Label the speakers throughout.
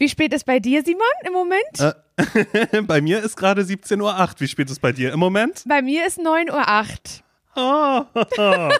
Speaker 1: Wie spät ist bei dir, Simon, im Moment?
Speaker 2: Äh, bei mir ist gerade 17.08 Uhr. Wie spät ist bei dir im Moment?
Speaker 1: Bei mir ist 9.08 Uhr.
Speaker 2: Oh,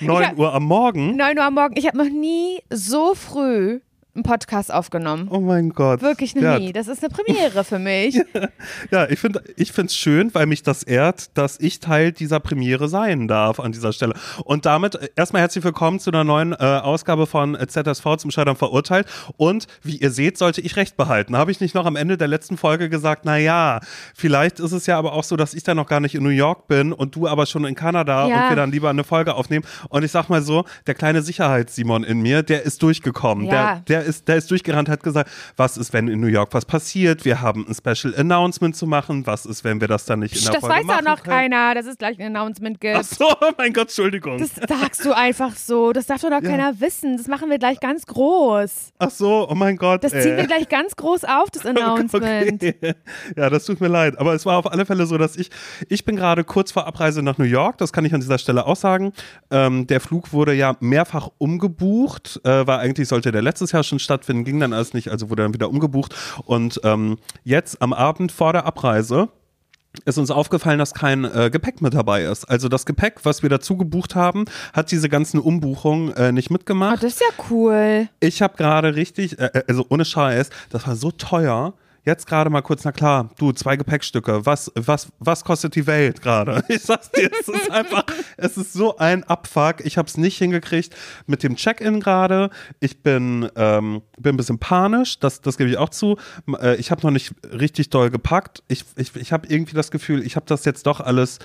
Speaker 2: 9 Uhr am Morgen?
Speaker 1: 9 Uhr am Morgen. Ich habe noch nie so früh einen Podcast aufgenommen.
Speaker 2: Oh mein Gott.
Speaker 1: Wirklich noch
Speaker 2: ja.
Speaker 1: nie. Das ist eine Premiere für mich.
Speaker 2: ja, ich finde es schön, weil mich das ehrt, dass ich Teil dieser Premiere sein darf an dieser Stelle. Und damit äh, erstmal herzlich willkommen zu einer neuen äh, Ausgabe von ZSV zum Scheitern verurteilt. Und wie ihr seht, sollte ich recht behalten. Habe ich nicht noch am Ende der letzten Folge gesagt, naja, vielleicht ist es ja aber auch so, dass ich da noch gar nicht in New York bin und du aber schon in Kanada
Speaker 1: Ja.
Speaker 2: und wir dann lieber eine Folge aufnehmen. Und ich sag mal so, der kleine Sicherheits-Simon in mir, der ist durchgekommen.
Speaker 1: Ja.
Speaker 2: Der, der ist, der ist durchgerannt, hat gesagt, was ist, wenn in New York was passiert? Wir haben ein Special Announcement zu machen. Was ist, wenn wir das dann nicht in der
Speaker 1: Das
Speaker 2: Folge
Speaker 1: weiß
Speaker 2: machen
Speaker 1: auch noch
Speaker 2: können?
Speaker 1: keiner, dass es gleich ein Announcement gibt.
Speaker 2: Ach so, mein Gott, Entschuldigung.
Speaker 1: Das sagst du einfach so. Das darf doch noch
Speaker 2: Ja.
Speaker 1: keiner wissen. Das machen wir gleich ganz groß.
Speaker 2: Ach so, oh mein Gott.
Speaker 1: Das ziehen wir gleich ganz groß auf, das Announcement.
Speaker 2: Okay. Ja, das tut mir leid. Aber es war auf alle Fälle so, dass ich, ich bin gerade kurz vor Abreise nach New York, das kann ich an dieser Stelle auch sagen. Ähm, der Flug wurde ja mehrfach umgebucht, äh, war eigentlich sollte der letztes Jahr schon stattfinden, ging dann alles nicht, also wurde dann wieder umgebucht. Und ähm, jetzt am Abend vor der Abreise ist uns aufgefallen, dass kein äh, Gepäck mit dabei ist. Also das Gepäck, was wir dazu gebucht haben, hat diese ganzen Umbuchungen äh, nicht
Speaker 1: Oh,
Speaker 2: mitgemacht.
Speaker 1: das ist ja cool.
Speaker 2: Ich habe gerade richtig, äh, äh, also ohne Scheiß, das war so teuer. Jetzt gerade mal kurz, na klar, du, zwei Gepäckstücke, was, was, was kostet die Welt gerade? Ich sag's dir, es ist einfach, es ist so ein Abfuck. Ich habe es nicht hingekriegt mit dem Check-in gerade. Ich bin, ähm, bin ein bisschen panisch, das, das gebe ich auch zu. Äh, ich habe noch nicht richtig doll gepackt. Ich, ich, ich habe irgendwie das Gefühl, ich habe das jetzt doch alles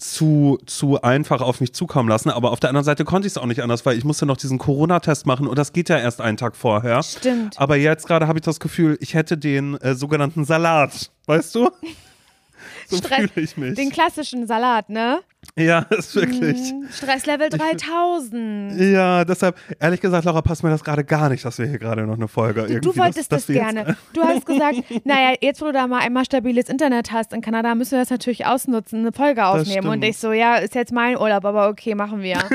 Speaker 2: zu, zu einfach auf mich zukommen lassen. Aber auf der anderen Seite konnte ich es auch nicht anders, weil ich musste noch diesen Corona-Test machen und das geht ja erst einen Tag vorher.
Speaker 1: Stimmt.
Speaker 2: Aber jetzt gerade habe ich das Gefühl, ich hätte den äh, sogenannten Salat. Weißt du? So fühle ich mich.
Speaker 1: Den klassischen Salat, ne?
Speaker 2: ja, ist wirklich.
Speaker 1: Mm, Stresslevel 3000.
Speaker 2: Ja, deshalb, ehrlich gesagt, Laura, passt mir das gerade gar nicht, dass wir hier gerade noch eine Folge irgendwie.
Speaker 1: Du wolltest das
Speaker 2: jetzt-
Speaker 1: gerne. Du hast gesagt, naja, jetzt wo du da mal einmal stabiles Internet hast in Kanada, müssen wir das natürlich ausnutzen, eine Folge aufnehmen. Und ich so, ja, ist jetzt mein Urlaub, aber okay, machen wir.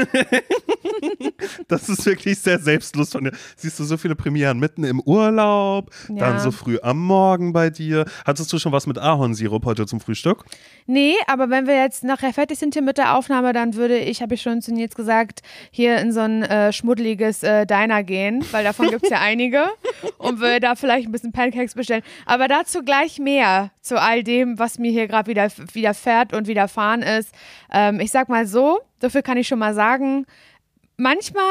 Speaker 2: Das ist wirklich sehr selbstlos von dir. Siehst du so viele Premieren mitten im Urlaub,
Speaker 1: Ja.
Speaker 2: dann so früh am Morgen bei dir. Hattest du schon was mit Ahornsirup heute zum Frühstück?
Speaker 1: Nee, aber wenn wir jetzt nachher fertig sind hier mit der Aufnahme, dann würde ich, habe ich schon zu Nils gesagt, hier in so ein äh, schmuddeliges äh, Diner gehen, weil davon gibt es ja einige und würde da vielleicht ein bisschen Pancakes bestellen. Aber dazu gleich mehr zu all dem, was mir hier gerade wieder widerfährt und widerfahren ist. Ähm, ich sag mal so, dafür kann ich schon mal sagen, manchmal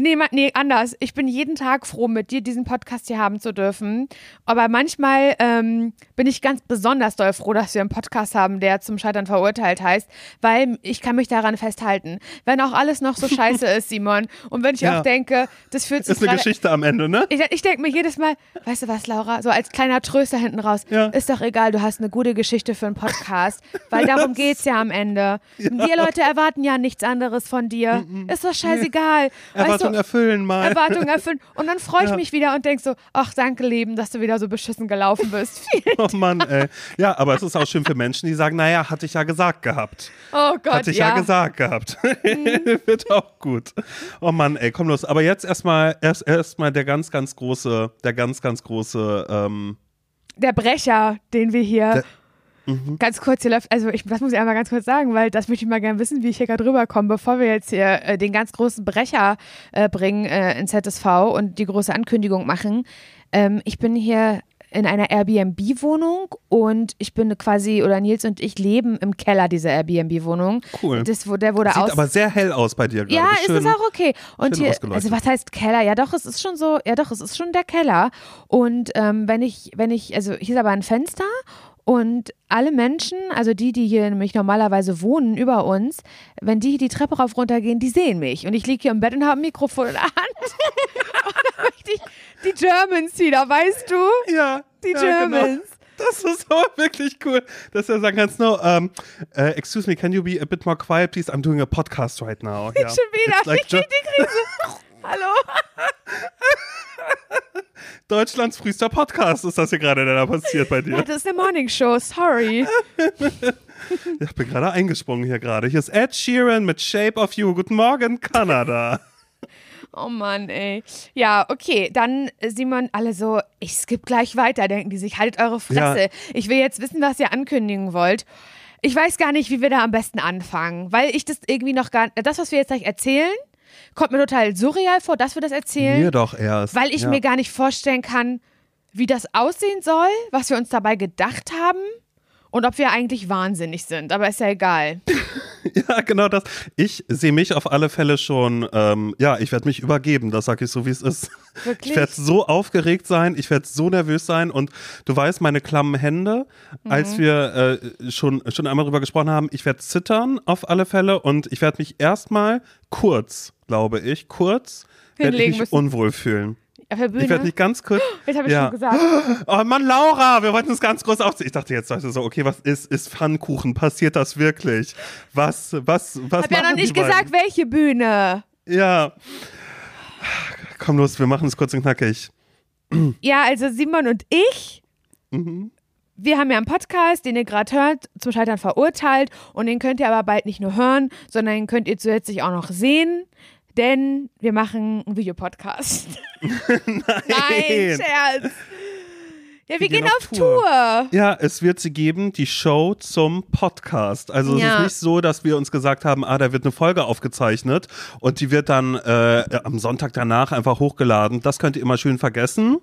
Speaker 1: Nee, nee, anders. Ich bin jeden Tag froh, mit dir diesen Podcast hier haben zu dürfen. Aber manchmal ähm, bin ich ganz besonders doll froh, dass wir einen Podcast haben, der zum Scheitern verurteilt heißt, weil ich kann mich daran festhalten. Wenn auch alles noch so scheiße ist, Simon, und wenn ich
Speaker 2: Ja.
Speaker 1: auch denke, das fühlt sich
Speaker 2: Ist eine Geschichte am Ende, ne?
Speaker 1: ich, ich denke mir jedes Mal, weißt du was, Laura, so als kleiner Tröster hinten raus,
Speaker 2: Ja.
Speaker 1: ist doch egal, du hast eine gute Geschichte für einen Podcast, weil darum geht's ja am Ende. Wir Leute erwarten ja nichts anderes von dir. Ist doch scheißegal.
Speaker 2: Erwartung
Speaker 1: weißt
Speaker 2: erfüllen
Speaker 1: du,
Speaker 2: mal.
Speaker 1: Erwartung erfüllen. Und dann freue ich
Speaker 2: Ja.
Speaker 1: mich wieder und denk so, ach, danke, Leben, dass du wieder so beschissen gelaufen bist.
Speaker 2: Oh Mann, ey. Ja, aber es ist auch schön für Menschen, die sagen, naja, hatte ich ja gesagt gehabt.
Speaker 1: Oh Gott,
Speaker 2: Hatte ich ja,
Speaker 1: ja. Mhm.
Speaker 2: gesagt gehabt. Wird auch gut. Oh Mann, ey, komm los. Aber jetzt erstmal erst erstmal der ganz, ganz große, der ganz, ganz große, ähm,
Speaker 1: Der Brecher, den wir hier
Speaker 2: Mhm.
Speaker 1: ganz kurz hier läuft, also ich, das muss ich einmal ganz kurz sagen, weil das möchte ich mal gerne wissen, wie ich hier gerade rüberkomme, bevor wir jetzt hier äh, den ganz großen Brecher äh, bringen äh, in ZSV und die große Ankündigung machen. Ähm, ich bin hier in einer Airbnb-Wohnung und ich bin quasi, oder Nils und ich leben im Keller dieser Airbnb-Wohnung.
Speaker 2: Cool.
Speaker 1: Das, der wurde
Speaker 2: sieht
Speaker 1: aus
Speaker 2: aber sehr hell aus bei dir
Speaker 1: ja,
Speaker 2: Schön.
Speaker 1: ist es auch okay. Und hier, also was heißt Keller? Ja, doch, es ist schon so, ja doch, es ist schon der Keller. Und ähm, wenn ich, wenn ich, also hier ist aber ein Fenster und alle Menschen, also die, die hier nämlich normalerweise wohnen über uns, wenn die die Treppe rauf runter gehen, die sehen mich. Und ich liege hier im Bett und habe ein Mikrofon in der Hand. die, die Germans wieder, weißt du?
Speaker 2: Ja.
Speaker 1: Die
Speaker 2: ja,
Speaker 1: Germans.
Speaker 2: Genau. Das ist aber wirklich cool, dass er sagen kannst, no, um, uh, excuse me, can you be a bit more quiet, please? I'm doing a podcast right now. Ja.
Speaker 1: Schon wieder.
Speaker 2: Like
Speaker 1: ich krieg
Speaker 2: Ge-
Speaker 1: die Krise. Hallo?
Speaker 2: Deutschlands frühester Podcast ist das hier gerade, der da passiert bei
Speaker 1: Ja,
Speaker 2: dir.
Speaker 1: das ist eine Morning Show, sorry.
Speaker 2: Ich bin gerade eingesprungen hier gerade. Hier ist Ed Sheeran mit Shape of You. Guten Morgen, Kanada.
Speaker 1: Oh Mann, ey. Ja, okay, dann äh, Simon, alle so, ich skipp gleich weiter, denken die sich, haltet eure Fresse.
Speaker 2: Ja.
Speaker 1: Ich will jetzt wissen, was ihr ankündigen wollt. Ich weiß gar nicht, wie wir da am besten anfangen, weil ich das irgendwie noch gar das, was wir jetzt gleich erzählen, kommt mir total surreal vor, dass wir das erzählen,
Speaker 2: Mir doch erst.
Speaker 1: weil ich
Speaker 2: ja.
Speaker 1: mir gar nicht vorstellen kann, wie das aussehen soll, was wir uns dabei gedacht haben und ob wir eigentlich wahnsinnig sind, aber ist ja egal.
Speaker 2: Ja, genau das. Ich sehe mich auf alle Fälle schon, ähm, ja, ich werde mich übergeben, das sage ich so, wie es ist.
Speaker 1: Wirklich?
Speaker 2: Ich werde so aufgeregt sein, ich werde so nervös sein und du weißt, meine klammen Hände,
Speaker 1: Mhm.
Speaker 2: als wir äh, schon, schon einmal drüber gesprochen haben, ich werde zittern auf alle Fälle und ich werde mich erstmal kurz, glaube ich, kurz, werde ich mich
Speaker 1: müssen.
Speaker 2: unwohl fühlen.
Speaker 1: Auf der Bühne.
Speaker 2: Ich werde mich ganz kurz.
Speaker 1: Jetzt habe ich
Speaker 2: ja.
Speaker 1: schon gesagt.
Speaker 2: Oh Mann, Laura, wir wollten es ganz groß aufziehen. Ich dachte jetzt du so, okay, was ist, ist Pfannkuchen? Passiert das wirklich? Was, was, was
Speaker 1: Hab ja noch nicht gesagt, welche Bühne.
Speaker 2: Ja. Komm los, wir machen es kurz und knackig.
Speaker 1: Ja, also Simon und ich,
Speaker 2: Mhm.
Speaker 1: wir haben ja einen Podcast, den ihr gerade hört, zum Scheitern verurteilt. Und den könnt ihr aber bald nicht nur hören, sondern den könnt ihr zusätzlich auch noch sehen. Denn wir machen einen Videopodcast. Nein, Scherz. Ja, wir,
Speaker 2: Wir
Speaker 1: gehen,
Speaker 2: gehen auf
Speaker 1: auf Tour.
Speaker 2: Ja, es wird sie geben, die Show zum Podcast. Also es
Speaker 1: Ja.
Speaker 2: ist nicht so, dass wir uns gesagt haben, ah, da wird eine Folge aufgezeichnet und die wird dann äh, am Sonntag danach einfach hochgeladen. Das könnt ihr immer schön vergessen.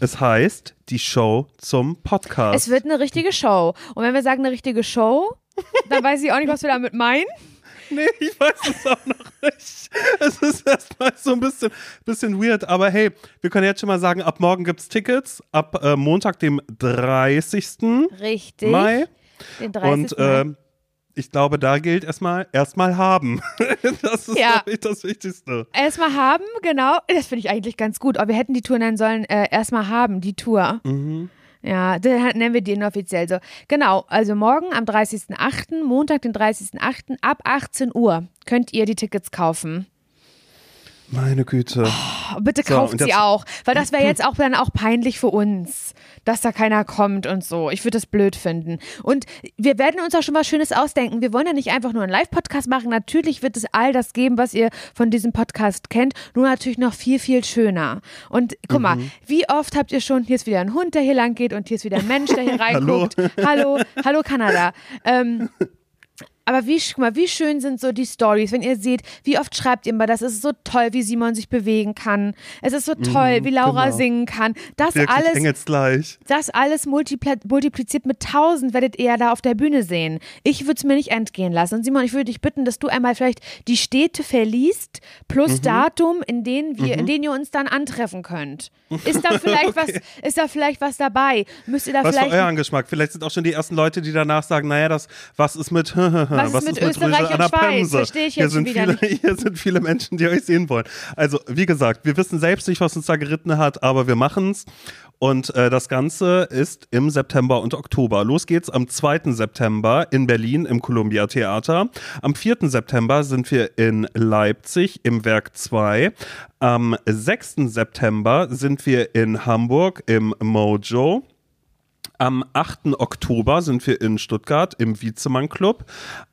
Speaker 2: Es heißt die Show zum Podcast.
Speaker 1: Es wird eine richtige Show. Und wenn wir sagen eine richtige Show, dann weiß ich auch nicht, was wir damit meinen.
Speaker 2: Nee, ich weiß es auch noch nicht. Es ist erstmal so ein bisschen, bisschen weird, aber hey, wir können jetzt schon mal sagen, ab morgen gibt es Tickets, ab äh, Montag, dem 30.
Speaker 1: Richtig.
Speaker 2: Mai.
Speaker 1: Den 30.
Speaker 2: Und äh, ich glaube, da gilt erstmal, erstmal haben. das ist,
Speaker 1: Ja.
Speaker 2: ich, das Wichtigste.
Speaker 1: Erstmal haben, genau. Das finde ich eigentlich ganz gut. Aber wir hätten die Tour nennen sollen, äh, erstmal haben, die Tour.
Speaker 2: Mhm.
Speaker 1: Ja, dann nennen wir die inoffiziell so. Genau, also morgen am 30.08., Montag, den 30.08., ab 18 Uhr könnt ihr die Tickets kaufen.
Speaker 2: Meine Güte.
Speaker 1: Oh, bitte
Speaker 2: So,
Speaker 1: kauft
Speaker 2: und
Speaker 1: sie auch, weil das wäre jetzt auch dann auch peinlich für uns, dass da keiner kommt und so. Ich würde das blöd finden. Und wir werden uns auch schon was Schönes ausdenken. Wir wollen ja nicht einfach nur einen Live-Podcast machen. Natürlich wird es all das geben, was ihr von diesem Podcast kennt, nur natürlich noch viel, viel schöner. Und guck mal,
Speaker 2: Mhm.
Speaker 1: wie oft habt ihr schon, hier ist wieder ein Hund, der hier lang geht und hier ist wieder ein Mensch, der hier
Speaker 2: Hallo.
Speaker 1: reinguckt. hallo, hallo Kanada. Ähm, aber wie, guck mal, wie schön sind so die Stories, wenn ihr seht, wie oft schreibt ihr mal das. Es ist so toll, wie Simon sich bewegen kann. Es ist so toll, wie Laura
Speaker 2: genau.
Speaker 1: singen kann. Das
Speaker 2: Wirklich
Speaker 1: alles,
Speaker 2: engelsgleich.
Speaker 1: das alles multipliziert mit tausend werdet ihr ja da auf der Bühne sehen. Ich würde es mir nicht entgehen lassen. Und Simon, ich würde dich bitten, dass du einmal vielleicht die Städte verliest, plus
Speaker 2: Mhm.
Speaker 1: Datum, in denen wir, in denen ihr uns dann antreffen könnt. Ist da vielleicht was, ist da vielleicht was dabei? Müsst ihr da
Speaker 2: Was für
Speaker 1: vielleicht
Speaker 2: euren Geschmack? Vielleicht sind auch schon die ersten Leute, die danach sagen, naja, das, was ist mit,
Speaker 1: Was ist mit Österreich und Schweiz? Verstehe ich
Speaker 2: hier
Speaker 1: jetzt
Speaker 2: sind
Speaker 1: schon wieder
Speaker 2: viele, Hier sind viele Menschen, die euch sehen wollen. Also, wie gesagt, wir wissen selbst nicht, was uns da geritten hat, aber wir machen's. Und äh, das Ganze ist im September und Oktober. Los geht's am 2. September in Berlin im Columbia Theater. Am 4. September sind wir in Leipzig im Werk 2. Am 6. September sind wir in Hamburg im Mojo. Am 8. Oktober sind wir in Stuttgart im Wiezemann Club.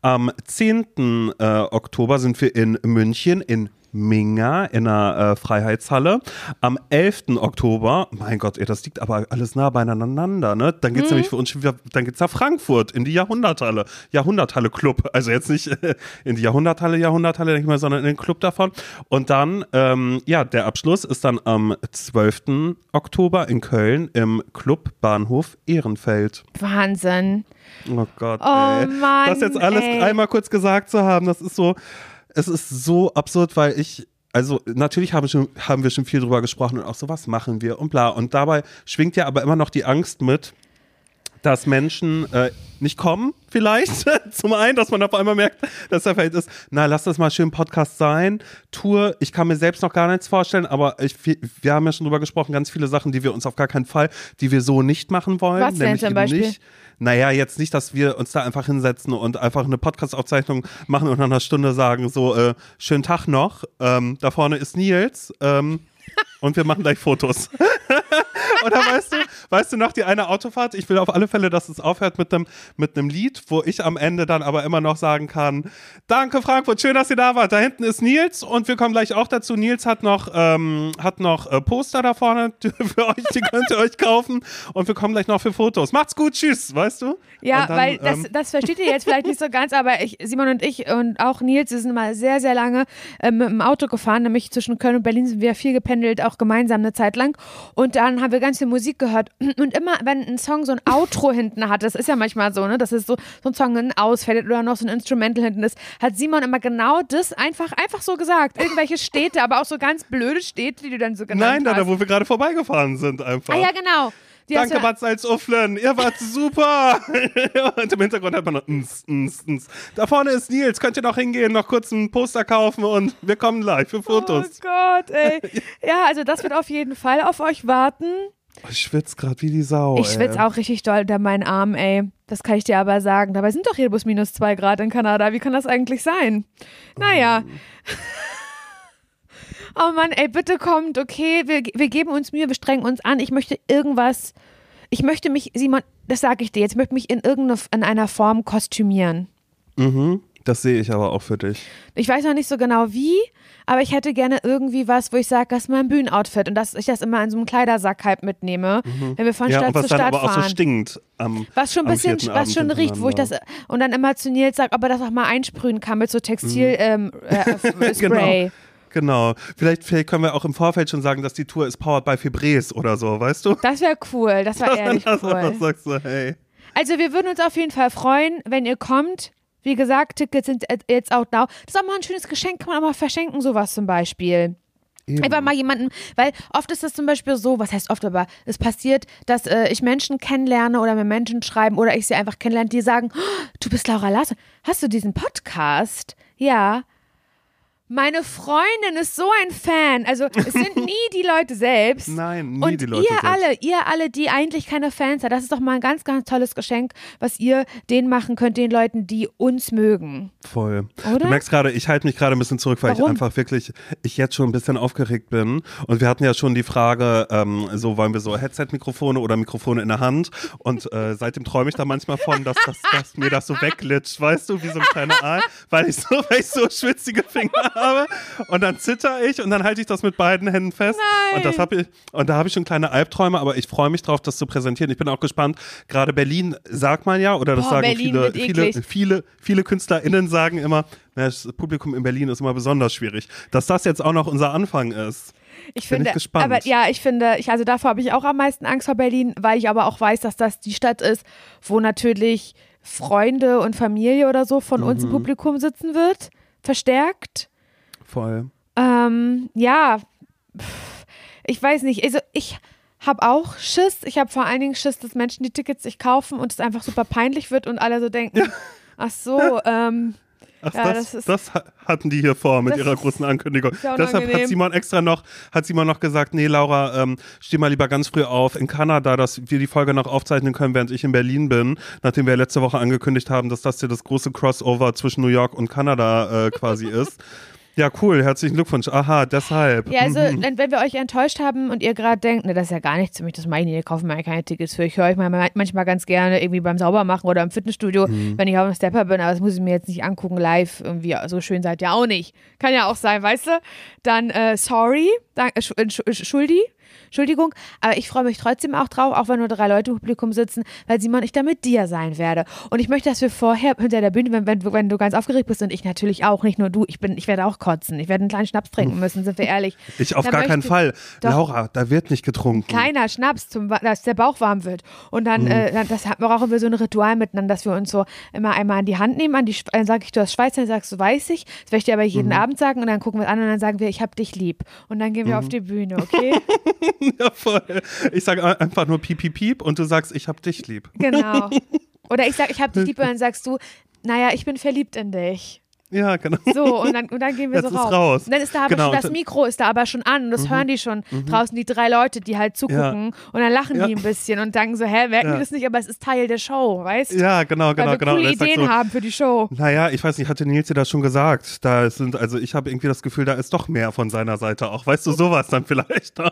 Speaker 2: Am 10. Äh, Oktober sind wir in München in Minga in der äh, Freiheitshalle. Am 11. Oktober, mein Gott, ey, das liegt aber alles nah beieinander, ne? Dann geht's nämlich für uns wieder, dann geht's nach Frankfurt in die Jahrhunderthalle. Jahrhunderthalle Club. Also jetzt nicht äh, in die Jahrhunderthalle, Jahrhunderthalle, denke ich mal, sondern in den Club davon. Und dann, ähm, ja, der Abschluss ist dann am 12. Oktober in Köln im Club Bahnhof Ehrenfeld.
Speaker 1: Wahnsinn.
Speaker 2: Oh Gott,
Speaker 1: Oh
Speaker 2: ey.
Speaker 1: Mann,
Speaker 2: Das jetzt alles
Speaker 1: ey.
Speaker 2: einmal kurz gesagt zu haben, das ist so, es ist so absurd, weil ich, also natürlich haben, schon, haben wir schon viel drüber gesprochen und auch so, was machen wir und bla. Und dabei schwingt ja aber immer noch die Angst mit, dass Menschen äh, nicht kommen, vielleicht. Zum einen, dass man auf einmal merkt, dass der vielleicht ist, na, lass das mal schön Podcast sein. Tour, ich kann mir selbst noch gar nichts vorstellen, aber ich, wir, haben ja schon drüber gesprochen, ganz viele Sachen, die wir uns auf gar keinen Fall, die wir so nicht machen wollen.
Speaker 1: Was denn
Speaker 2: nämlich
Speaker 1: zum
Speaker 2: eben
Speaker 1: Beispiel?
Speaker 2: Nicht, naja, jetzt nicht, dass wir uns da einfach hinsetzen und einfach eine Podcast-Aufzeichnung machen und nach einer Stunde sagen, so, äh, schönen Tag noch, ähm, da vorne ist Nils, ähm, und wir machen gleich Fotos. Oder weißt du, weißt du noch, die eine Autofahrt? Ich will auf alle Fälle, dass es aufhört mit einem mit Lied, wo ich am Ende dann aber immer noch sagen kann: Danke, Frankfurt, schön, dass ihr da wart. Da hinten ist Nils und wir kommen gleich auch dazu. Nils hat noch, ähm, hat noch äh, Poster da vorne für euch, die könnt ihr euch kaufen. Und wir kommen gleich noch für Fotos. Macht's gut, tschüss, weißt du?
Speaker 1: Ja,
Speaker 2: dann,
Speaker 1: weil das,
Speaker 2: ähm,
Speaker 1: das versteht ihr jetzt vielleicht nicht so ganz, aber ich, Simon und ich und auch Nils, wir sind mal sehr, sehr lange ähm, mit dem Auto gefahren, nämlich zwischen Köln und Berlin sind wir viel gependelt, auch gemeinsam eine Zeit lang. Und dann haben wir ganz viel Musik gehört. Und immer, wenn ein Song so ein Outro hinten hat, das ist ja manchmal so, ne, dass es so, so ein Song ausfällt oder noch so ein Instrumental hinten ist, hat Simon immer genau das einfach, einfach so gesagt. Irgendwelche Städte, aber auch so ganz blöde Städte, die du dann so genannt
Speaker 2: Nein, da,
Speaker 1: hast.
Speaker 2: da, wo wir gerade vorbeigefahren sind, einfach.
Speaker 1: ah ja, genau. Die
Speaker 2: Danke,
Speaker 1: du-
Speaker 2: Bad Salzuflen. Ihr wart super. und im Hintergrund hat man noch. Ns, ns, ns. Da vorne ist Nils. Könnt ihr noch hingehen, noch kurz ein Poster kaufen und wir kommen gleich für Fotos.
Speaker 1: Oh Gott, ey. Ja, also das wird auf jeden Fall auf euch warten.
Speaker 2: Oh, ich schwitze gerade wie die Sau.
Speaker 1: Ich schwitze auch richtig doll unter meinen Arm, ey. Das kann ich dir aber sagen. Dabei sind doch hier plus minus zwei Grad in Kanada. Wie kann das eigentlich sein? Naja. Oh Mann, ey, bitte kommt, okay? Wir, wir geben uns Mühe, wir strengen uns an. Ich möchte irgendwas. Ich möchte mich, Simon, das sage ich dir jetzt, ich möchte mich in irgendeiner in einer Form kostümieren.
Speaker 2: Mhm. Das sehe ich aber auch für dich.
Speaker 1: Ich weiß noch nicht so genau wie, aber ich hätte gerne irgendwie was, wo ich sage, das ist mein Bühnenoutfit und dass ich das immer in so einem Kleidersack halt mitnehme, wenn wir von
Speaker 2: ja,
Speaker 1: Stadt
Speaker 2: und was
Speaker 1: zu
Speaker 2: dann
Speaker 1: Stadt
Speaker 2: aber auch
Speaker 1: fahren.
Speaker 2: so stinkt am
Speaker 1: was schon ein bisschen, was schon riecht, wo ich das und dann immer zu Nils sage, ob er das auch mal einsprühen kann mit so Textil ähm, äh, Spray.
Speaker 2: Genau. Vielleicht, vielleicht können wir auch im Vorfeld schon sagen, dass die Tour ist powered by Fibres oder so, weißt du?
Speaker 1: Das wäre cool, das war ehrlich
Speaker 2: Dass du
Speaker 1: cool.
Speaker 2: sagst so, hey.
Speaker 1: Also wir würden uns auf jeden Fall freuen, wenn ihr kommt. Wie gesagt, Tickets sind jetzt out now. Das ist auch mal ein schönes Geschenk, kann man auch mal verschenken, sowas zum Beispiel.
Speaker 2: Eben.
Speaker 1: Einfach mal jemanden, weil oft ist es zum Beispiel so, was heißt oft, aber es passiert, dass äh, ich Menschen kennenlerne oder mir Menschen schreiben oder ich sie einfach kennenlerne, die sagen, "Oh, du bist Laura Larsson, hast du diesen Podcast? Ja. Meine Freundin ist so ein Fan. Also es sind nie die Leute selbst.
Speaker 2: Nein, nie
Speaker 1: Und
Speaker 2: die Leute
Speaker 1: ihr
Speaker 2: selbst.
Speaker 1: alle, ihr alle, die eigentlich keine Fans seid, das ist doch mal ein ganz, ganz tolles Geschenk, was ihr denen machen könnt, den Leuten, die uns mögen.
Speaker 2: Voll.
Speaker 1: Oder?
Speaker 2: Du merkst gerade, ich halte mich gerade ein bisschen zurück, weil
Speaker 1: Warum?
Speaker 2: ich einfach wirklich, ich jetzt schon ein bisschen aufgeregt bin. Und wir hatten ja schon die Frage, ähm, so wollen wir so Headset-Mikrofone oder Mikrofone in der Hand. Und äh, seitdem träume ich da manchmal von, dass, dass, dass mir das so wegglitscht, weißt du, wie so ein kleiner Aal, weil ich so, weil ich so schwitzige Finger habe. Und dann zitter ich und dann halte ich das mit beiden Händen fest.
Speaker 1: Nein.
Speaker 2: Und das habe ich, und da habe ich schon kleine Albträume, aber ich freue mich drauf, das zu präsentieren. Ich bin auch gespannt. Gerade Berlin sagt man ja, oder das
Speaker 1: Boah,
Speaker 2: sagen
Speaker 1: Berlin
Speaker 2: viele, viele, viele, viele KünstlerInnen sagen immer, das Publikum in Berlin ist immer besonders schwierig. Dass das jetzt auch noch unser Anfang ist.
Speaker 1: Ich finde,
Speaker 2: ich
Speaker 1: aber ja, ich finde, ich, also davor habe ich auch am meisten Angst vor Berlin, weil ich aber auch weiß, dass das die Stadt ist, wo natürlich Freunde und Familie oder so von uns im
Speaker 2: Mhm.
Speaker 1: Publikum sitzen wird, verstärkt.
Speaker 2: Voll.
Speaker 1: Ähm, ja, ich weiß nicht. Also ich habe auch Schiss. Ich habe vor allen Dingen Schiss, dass Menschen die Tickets sich kaufen und es einfach super peinlich wird und alle so denken, ach so, ähm,
Speaker 2: Ach,
Speaker 1: Ja,
Speaker 2: das,
Speaker 1: das
Speaker 2: das,
Speaker 1: ist-
Speaker 2: ha- hatten die hier vor mit
Speaker 1: Das
Speaker 2: ihrer großen Ankündigung. Deshalb hat. Simon extra noch, hat Simon noch gesagt, nee, Laura, ähm, steh mal lieber ganz früh auf in Kanada, dass wir die Folge noch aufzeichnen können, während ich in Berlin bin, nachdem wir letzte Woche angekündigt haben, dass das hier das große Crossover zwischen New York und Kanada äh, quasi ist. Ja, cool, herzlichen Glückwunsch. Aha, deshalb.
Speaker 1: Ja, also
Speaker 2: Mhm.
Speaker 1: wenn wir euch enttäuscht haben und ihr gerade denkt, ne, das ist ja gar nichts für mich, das mache ich nicht, ich kaufe mir keine Tickets für. Ich höre euch mal, manchmal ganz gerne irgendwie beim Saubermachen oder im Fitnessstudio,
Speaker 2: Mhm.
Speaker 1: wenn ich auf dem Stepper bin, aber das muss ich mir jetzt nicht angucken live. Irgendwie so schön seid ihr auch nicht. Kann ja auch sein, weißt du? Dann äh, sorry, dank, äh, äh, Schu- äh, Schuldi. Entschuldigung, aber ich freue mich trotzdem auch drauf, auch wenn nur drei Leute im Publikum sitzen, weil Simon, ich da mit dir sein werde. Und ich möchte, dass wir vorher hinter der Bühne, wenn, wenn, wenn du ganz aufgeregt bist und ich natürlich auch, nicht nur du, ich bin, ich werde auch kotzen. Ich werde einen kleinen Schnaps trinken müssen, sind wir ehrlich.
Speaker 2: Ich auf
Speaker 1: Da
Speaker 2: gar keinen Fall.
Speaker 1: Doch.
Speaker 2: Laura, da wird nicht getrunken.
Speaker 1: kleiner Schnaps, zum, dass der Bauch warm wird. Und dann, äh, dann das brauchen wir so ein Ritual miteinander, dass wir uns so immer einmal an die Hand nehmen, an die, dann sage ich, du hast Schweizer, dann sagst du, weiß ich. Das werde ich dir aber jeden Abend sagen und dann gucken wir es an und dann sagen wir, ich hab dich lieb. Und dann gehen wir auf die Bühne, okay?
Speaker 2: Ja, voll. Ich sage einfach nur piep, piep, piep und du sagst, ich hab dich lieb.
Speaker 1: genau. Oder ich sag, ich hab dich lieb und dann sagst du, naja, ich bin verliebt in dich.
Speaker 2: Ja, genau.
Speaker 1: So, und dann, und dann gehen wir
Speaker 2: Jetzt
Speaker 1: so raus.
Speaker 2: raus.
Speaker 1: Und dann ist da aber
Speaker 2: Genau,
Speaker 1: schon, das
Speaker 2: Mhm.
Speaker 1: Mikro ist da aber schon an und das hören die schon draußen, die drei Leute, die halt zugucken und dann lachen
Speaker 2: Ja.
Speaker 1: die ein bisschen und denken so, hä, merken
Speaker 2: Ja.
Speaker 1: die das nicht, aber es ist Teil der Show, weißt du?
Speaker 2: Ja, genau, genau,
Speaker 1: Weil wir
Speaker 2: genau.
Speaker 1: coole Ideen
Speaker 2: so,
Speaker 1: haben für die Show.
Speaker 2: Naja, ich weiß nicht, hatte Nils dir das schon gesagt? Da sind, also ich habe irgendwie das Gefühl, da ist doch mehr von seiner Seite auch. Weißt du, sowas dann vielleicht. Ne?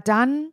Speaker 1: dann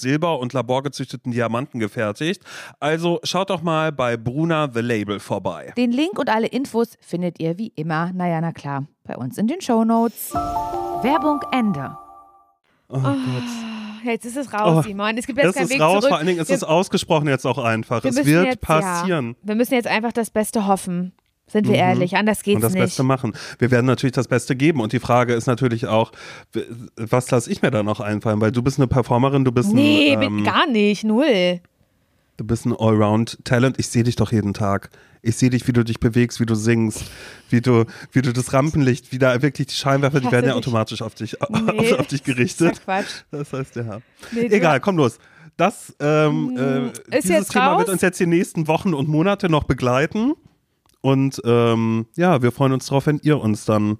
Speaker 2: Silber und laborgezüchteten Diamanten gefertigt. Also schaut doch mal bei Bruna The Label vorbei.
Speaker 1: Den Link und alle Infos findet ihr wie immer, naja, na klar, bei uns in den Shownotes. Werbung Ende.
Speaker 2: Oh Gott.
Speaker 1: Jetzt ist es raus,
Speaker 2: Oh,
Speaker 1: Simon. Es gibt
Speaker 2: Es ist raus, vor allen Dingen ist
Speaker 1: Wir-
Speaker 2: es ausgesprochen jetzt auch einfach.
Speaker 1: Wir
Speaker 2: Es wird
Speaker 1: jetzt,
Speaker 2: passieren.
Speaker 1: Ja, wir müssen jetzt einfach das Beste hoffen. Sind wir ehrlich, anders geht's
Speaker 2: Mhm. und das
Speaker 1: nicht.
Speaker 2: Beste machen. Wir werden natürlich das Beste geben. Und die Frage ist natürlich auch, was lasse ich mir da noch einfallen? Weil du bist eine Performerin, du bist
Speaker 1: nee,
Speaker 2: ein,
Speaker 1: bin-
Speaker 2: ähm,
Speaker 1: gar nicht, null.
Speaker 2: du bist ein Allround-Talent. Ich sehe dich doch jeden Tag. Ich sehe dich, wie du dich bewegst, wie du singst, wie du, wie du das Rampenlicht, wie da wirklich die Scheinwerfer, die werden ja automatisch auf dich,
Speaker 1: Nee,
Speaker 2: auf, dich
Speaker 1: Das
Speaker 2: gerichtet.
Speaker 1: ist ja Quatsch.
Speaker 2: Das heißt ja.
Speaker 1: Nee,
Speaker 2: Egal, komm los. Das, ähm, äh,
Speaker 1: Ist
Speaker 2: dieses Thema wird uns jetzt die nächsten Wochen und Monate noch begleiten. Und ähm, ja, wir freuen uns drauf, wenn ihr uns dann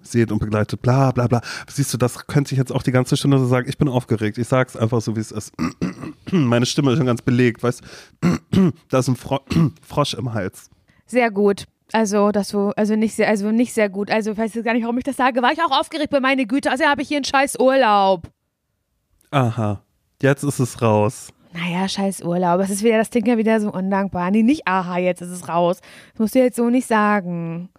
Speaker 2: seht und begleitet. Bla bla bla. Siehst du, das könnte ich jetzt auch die ganze Stunde so sagen. Ich bin aufgeregt. Ich sag's einfach so, wie es ist. Meine Stimme ist schon ganz belegt, weißt Da ist ein Fro Frosch im Hals.
Speaker 1: Sehr gut. Also, das so, also nicht sehr, also nicht sehr gut. Also, ich weiß jetzt gar nicht, warum ich das sage. War ich auch aufgeregt bei meine Güte. Also habe ich hier einen scheiß Urlaub.
Speaker 2: Aha. Jetzt ist es raus.
Speaker 1: Naja, scheiß Urlaub. Es ist wieder, das klingt ja wieder so undankbar. Nee, nicht aha, jetzt ist es raus. Das musst du jetzt so nicht sagen.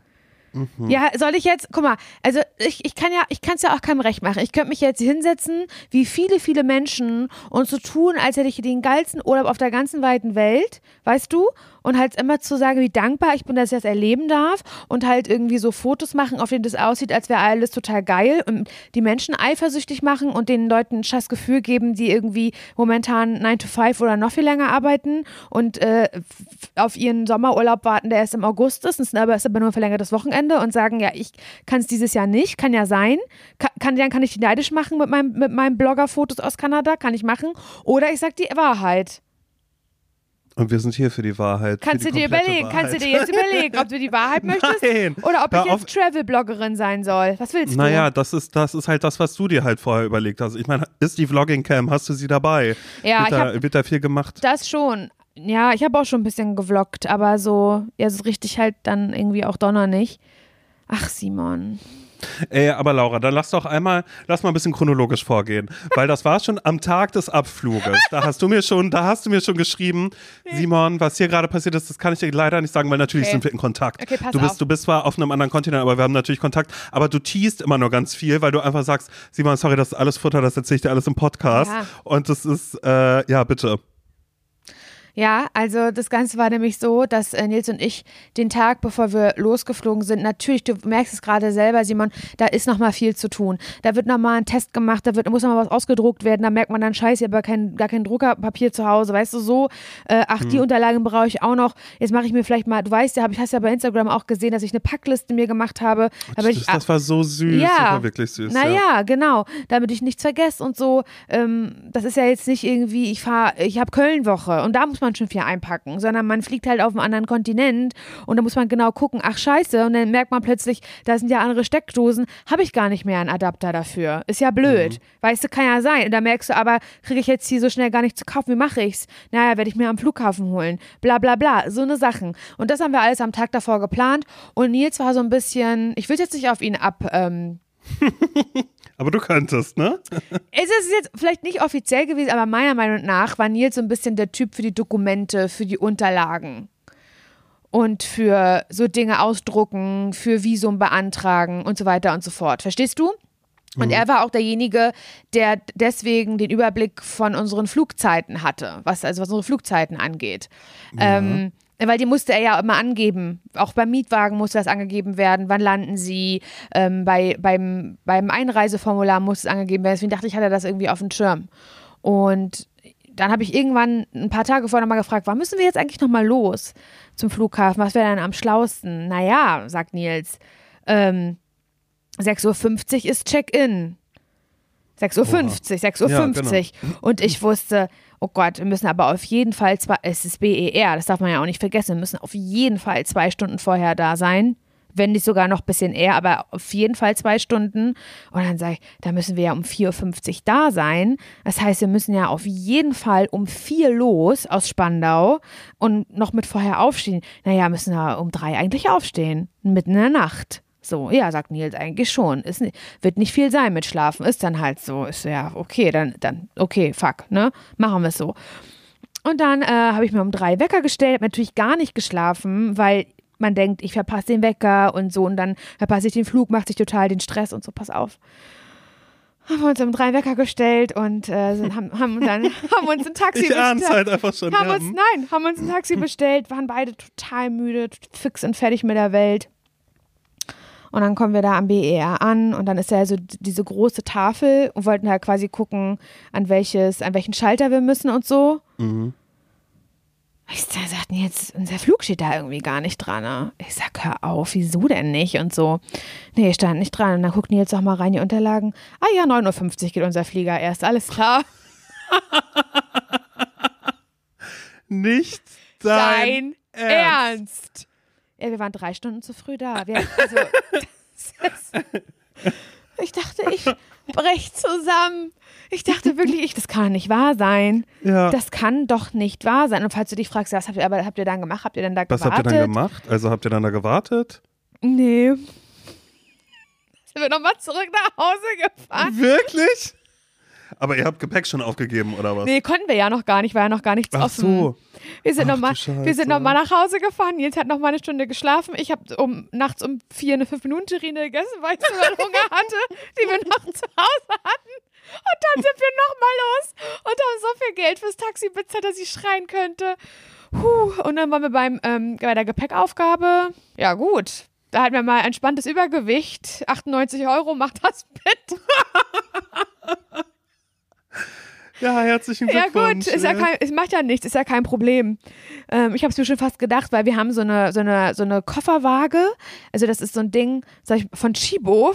Speaker 1: Ja, soll ich jetzt, guck mal, also ich, ich kann ja, ich kann es ja auch keinem recht machen. Ich könnte mich jetzt hinsetzen, wie viele, viele Menschen und so tun, als hätte ich den geilsten Urlaub auf der ganzen weiten Welt, weißt du? Und halt immer zu sagen, wie dankbar ich bin, dass ich das erleben darf. Und halt irgendwie so Fotos machen, auf denen das aussieht, als wäre alles total geil und die Menschen eifersüchtig machen und den Leuten ein scheiß Gefühl geben, die irgendwie momentan 9 to 5 oder noch viel länger arbeiten und äh, auf ihren Sommerurlaub warten, der erst im August ist, ist aber, ist aber nur ein verlängertes Wochenende und sagen, ja, ich kann es dieses Jahr nicht, kann ja sein, kann, kann, dann kann ich die neidisch machen mit meinem, mit meinem Blogger-Fotos aus Kanada, kann ich machen, oder ich sag die Wahrheit.
Speaker 2: Und wir sind hier für die Wahrheit.
Speaker 1: Kannst
Speaker 2: die
Speaker 1: du dir überlegen, kannst du dir
Speaker 2: Wahrheit.
Speaker 1: jetzt überlegen, ob du die Wahrheit möchtest
Speaker 2: Nein.
Speaker 1: oder ob
Speaker 2: Hör
Speaker 1: ich jetzt Travel-Bloggerin sein soll. Was willst du?
Speaker 2: Naja, das ist, das ist halt das, was du dir halt vorher überlegt hast. Ich meine, ist die Vlogging-Cam, hast du sie dabei?
Speaker 1: Ja,
Speaker 2: wird,
Speaker 1: ich
Speaker 2: da,
Speaker 1: hab-
Speaker 2: wird da viel gemacht?
Speaker 1: Das schon. Ja, ich habe auch schon ein bisschen gevloggt, aber so, ja, so richtig halt dann irgendwie auch Donner nicht. Ach, Simon.
Speaker 2: Ey, aber Laura, dann lass doch einmal, lass mal ein bisschen chronologisch vorgehen, weil das war schon am Tag des Abfluges. Da hast du mir schon, da hast du mir schon geschrieben, Simon, was hier gerade passiert ist, das kann ich dir leider nicht sagen, weil natürlich
Speaker 1: Okay.
Speaker 2: sind wir in Kontakt.
Speaker 1: Okay, pass
Speaker 2: du bist,
Speaker 1: auf.
Speaker 2: du bist zwar auf einem anderen Kontinent, aber wir haben natürlich Kontakt. Aber du teast immer nur ganz viel, weil du einfach sagst, Simon, sorry, das ist alles Futter, das erzähle ich dir alles im Podcast.
Speaker 1: Ja.
Speaker 2: Und das ist, äh, ja, bitte.
Speaker 1: Ja, also das Ganze war nämlich so, dass äh, Nils und ich den Tag, bevor wir losgeflogen sind, natürlich, du merkst es gerade selber, Simon, da ist noch mal viel zu tun. Da wird noch mal ein Test gemacht, da wird, muss noch mal was ausgedruckt werden, da merkt man dann, scheiße, ich habe kein, gar kein Druckerpapier zu Hause, weißt du, so, äh, ach, die Unterlagen brauche ich auch noch. Jetzt mache ich mir vielleicht mal, du weißt ja, hab, ich hast ja bei Instagram auch gesehen, dass ich eine Packliste mir gemacht habe. damit
Speaker 2: Das,
Speaker 1: ich,
Speaker 2: das war so süß,
Speaker 1: Ja.
Speaker 2: das war wirklich süß.
Speaker 1: naja,
Speaker 2: ja.
Speaker 1: genau, damit ich nichts vergesse und so. Ähm, das ist ja jetzt nicht irgendwie, ich fahre, ich habe Kölnwoche und da muss man schon viel einpacken, sondern man fliegt halt auf einen anderen Kontinent und da muss man genau gucken, ach scheiße, und dann merkt man plötzlich, da sind ja andere Steckdosen, habe ich gar nicht mehr einen Adapter dafür. Ist ja blöd. Weißt du, kann ja sein. Und da merkst du aber, kriege ich jetzt hier so schnell gar nicht zu kaufen, wie mache ich's? Naja, werde ich mir am Flughafen holen. Bla bla bla. So eine Sachen. Und das haben wir alles am Tag davor geplant. Und Nils war so ein bisschen, ich will jetzt nicht auf ihn ab. Ähm,
Speaker 2: Aber du könntest, ne?
Speaker 1: es ist jetzt vielleicht nicht offiziell gewesen, aber meiner Meinung nach war Nils so ein bisschen der Typ für die Dokumente, für die Unterlagen. Und für so Dinge ausdrucken, für Visum beantragen und so weiter und so fort. Verstehst du? Und er war auch derjenige, der deswegen den Überblick von unseren Flugzeiten hatte, was also was unsere Flugzeiten angeht. Ähm, weil die musste er ja immer angeben. Auch beim Mietwagen musste das angegeben werden. Wann landen sie? Ähm, bei, beim, beim Einreiseformular muss es angegeben werden. Deswegen dachte ich, hat er das irgendwie auf dem Schirm. Und dann habe ich irgendwann ein paar Tage vorher nochmal gefragt, wann müssen wir jetzt eigentlich nochmal los zum Flughafen? Was wäre denn am schlausten? Naja, sagt Nils, ähm, 6.50 Uhr ist Check-in. 6.50 Uhr, 6.50 Uhr.
Speaker 2: Ja, genau.
Speaker 1: Und ich wusste, oh Gott, wir müssen aber auf jeden Fall zwei, es ist BER, das darf man ja auch nicht vergessen, wir müssen auf jeden Fall zwei Stunden vorher da sein. Wenn nicht sogar noch ein bisschen eher, aber auf jeden Fall zwei Stunden. Und dann sage ich, da müssen wir ja um 4.50 Uhr da sein. Das heißt, wir müssen ja auf jeden Fall um vier los aus Spandau und noch mit vorher aufstehen. Naja, müssen wir um drei eigentlich aufstehen, mitten in der Nacht. So, ja, sagt Nils eigentlich schon. Ist, wird nicht viel sein mit Schlafen. Ist dann halt so. Ist ja, okay, dann, dann, okay, fuck, ne? Machen wir es so. Und dann äh, habe ich mir um drei Wecker gestellt, hab natürlich gar nicht geschlafen, weil man denkt, ich verpasse den Wecker und so und dann verpasse ich den Flug, macht sich total den Stress und so, pass auf. Haben wir uns um drei Wecker gestellt und äh, sind, haben, haben dann haben uns ein Taxi
Speaker 2: Ich
Speaker 1: bestellt.
Speaker 2: halt einfach schon.
Speaker 1: Haben
Speaker 2: ja.
Speaker 1: uns, nein, haben uns ein Taxi bestellt, waren beide total müde, fix und fertig mit der Welt. Und dann kommen wir da am BER an und dann ist ja so diese große Tafel und wollten halt quasi gucken, an welches, an welchen Schalter wir müssen und so.
Speaker 2: Mhm.
Speaker 1: Ich sag, sagten jetzt, unser Flug steht da irgendwie gar nicht dran. Ne? Ich sag, hör auf, wieso denn nicht? Und so. Nee, stand nicht dran. Und dann gucken die jetzt auch mal rein, die Unterlagen. Ah ja, 9.50 Uhr geht unser Flieger erst, alles klar.
Speaker 2: Nicht dein,
Speaker 1: Dein Ernst. Ja, wir waren drei Stunden zu früh da. Wir, also, ist, ich dachte, ich brech zusammen. Ich dachte wirklich, ich, das kann nicht wahr sein.
Speaker 2: Ja.
Speaker 1: Das kann doch nicht wahr sein. Und falls du dich fragst, was habt ihr, aber habt ihr dann gemacht? Habt ihr denn da
Speaker 2: Was
Speaker 1: gewartet?
Speaker 2: habt ihr dann gemacht? Also habt ihr dann da gewartet?
Speaker 1: Nee. Sind wir nochmal zurück nach Hause gefahren?
Speaker 2: Wirklich? Aber ihr habt Gepäck schon aufgegeben, oder was?
Speaker 1: Nee, konnten wir ja noch gar nicht, war ja noch gar nichts
Speaker 2: Ach
Speaker 1: offen.
Speaker 2: so.
Speaker 1: Wir sind nochmal noch mal nach Hause gefahren. Nils hat noch mal eine Stunde geschlafen. Ich habe um, nachts um vier eine fünf minuten terrine gegessen, weil ich so Hunger hatte, die wir noch zu Hause hatten. Und dann sind wir noch mal los und haben so viel Geld fürs Taxi bezahlt, dass ich schreien könnte. Puh. Und dann waren wir beim, ähm, bei der Gepäckaufgabe. Ja gut, da hatten wir mal entspanntes Übergewicht. 98 Euro macht das mit.
Speaker 2: Ja, herzlichen
Speaker 1: Ja
Speaker 2: Glückwunsch.
Speaker 1: gut, ist ja kein, es macht ja nichts, ist ja kein Problem. Ähm, ich habe es mir schon fast gedacht, weil wir haben so eine, so eine, so eine Kofferwaage. Also das ist so ein Ding sag ich, von Chibo.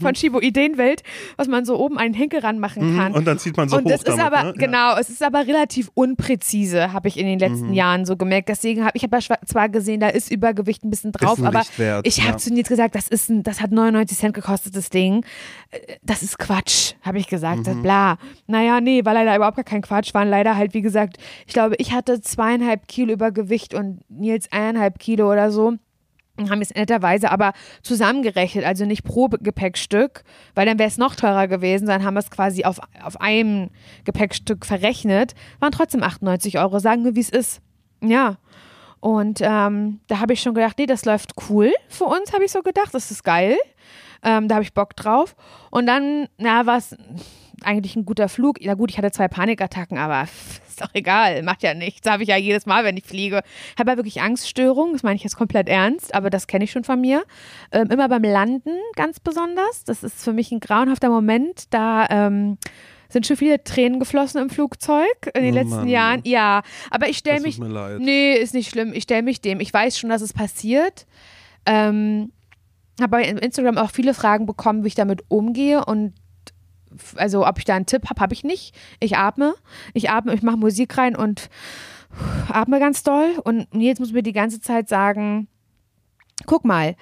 Speaker 1: Von Shibo Ideenwelt, was man so oben einen Henkel ranmachen kann.
Speaker 2: Mhm, Und dann zieht man so
Speaker 1: und
Speaker 2: hoch
Speaker 1: das ist
Speaker 2: damit,
Speaker 1: aber,
Speaker 2: ne? Ja.
Speaker 1: genau, es ist aber relativ unpräzise, habe ich in den letzten
Speaker 2: Mhm.
Speaker 1: Jahren so gemerkt. Deswegen habe ich aber zwar gesehen, da ist Übergewicht ein bisschen drauf,
Speaker 2: ein
Speaker 1: aber
Speaker 2: Richtwert,
Speaker 1: ich habe
Speaker 2: ja.
Speaker 1: zu Nils gesagt, das ist ein, das hat 99 Cent gekostet, das Ding. Äh, Das ist Quatsch, habe ich gesagt.
Speaker 2: Mhm.
Speaker 1: Bla. Naja, nee, war leider überhaupt gar kein Quatsch. Waren leider halt, wie gesagt, ich glaube, ich hatte zweieinhalb Kilo Übergewicht und Nils eineinhalb Kilo oder so. Haben es netterweise aber zusammengerechnet, also nicht pro Gepäckstück, weil dann wäre es noch teurer gewesen, sondern haben wir es quasi auf, auf einem Gepäckstück verrechnet. Waren trotzdem 98 Euro, sagen wir, wie es ist. Ja. Und ähm, da habe ich schon gedacht, nee, das läuft cool für uns, habe ich so gedacht, das ist geil. Ähm, da habe ich Bock drauf. Und dann, na, war es eigentlich ein guter Flug. Ja gut, ich hatte zwei Panikattacken, aber ist doch egal, macht ja nichts. Habe ich ja jedes Mal, wenn ich fliege. Habe ja wirklich Angststörungen, das meine ich jetzt komplett ernst, aber das kenne ich schon von mir. Ähm, immer beim Landen ganz besonders. Das ist für mich ein grauenhafter Moment. Da ähm, sind schon viele Tränen geflossen im Flugzeug in den
Speaker 2: Oh
Speaker 1: letzten
Speaker 2: Mann.
Speaker 1: Jahren. Ja, aber ich stelle mich
Speaker 2: tut mir leid.
Speaker 1: Nee, ist nicht schlimm. Ich stelle mich dem. Ich weiß schon, dass es passiert. Ähm, habe bei Instagram auch viele Fragen bekommen, wie ich damit umgehe und also ob ich da einen Tipp habe, habe ich nicht. Ich atme, ich atme, ich mache Musik rein und atme ganz doll und jetzt muss mir die ganze Zeit sagen, guck mal,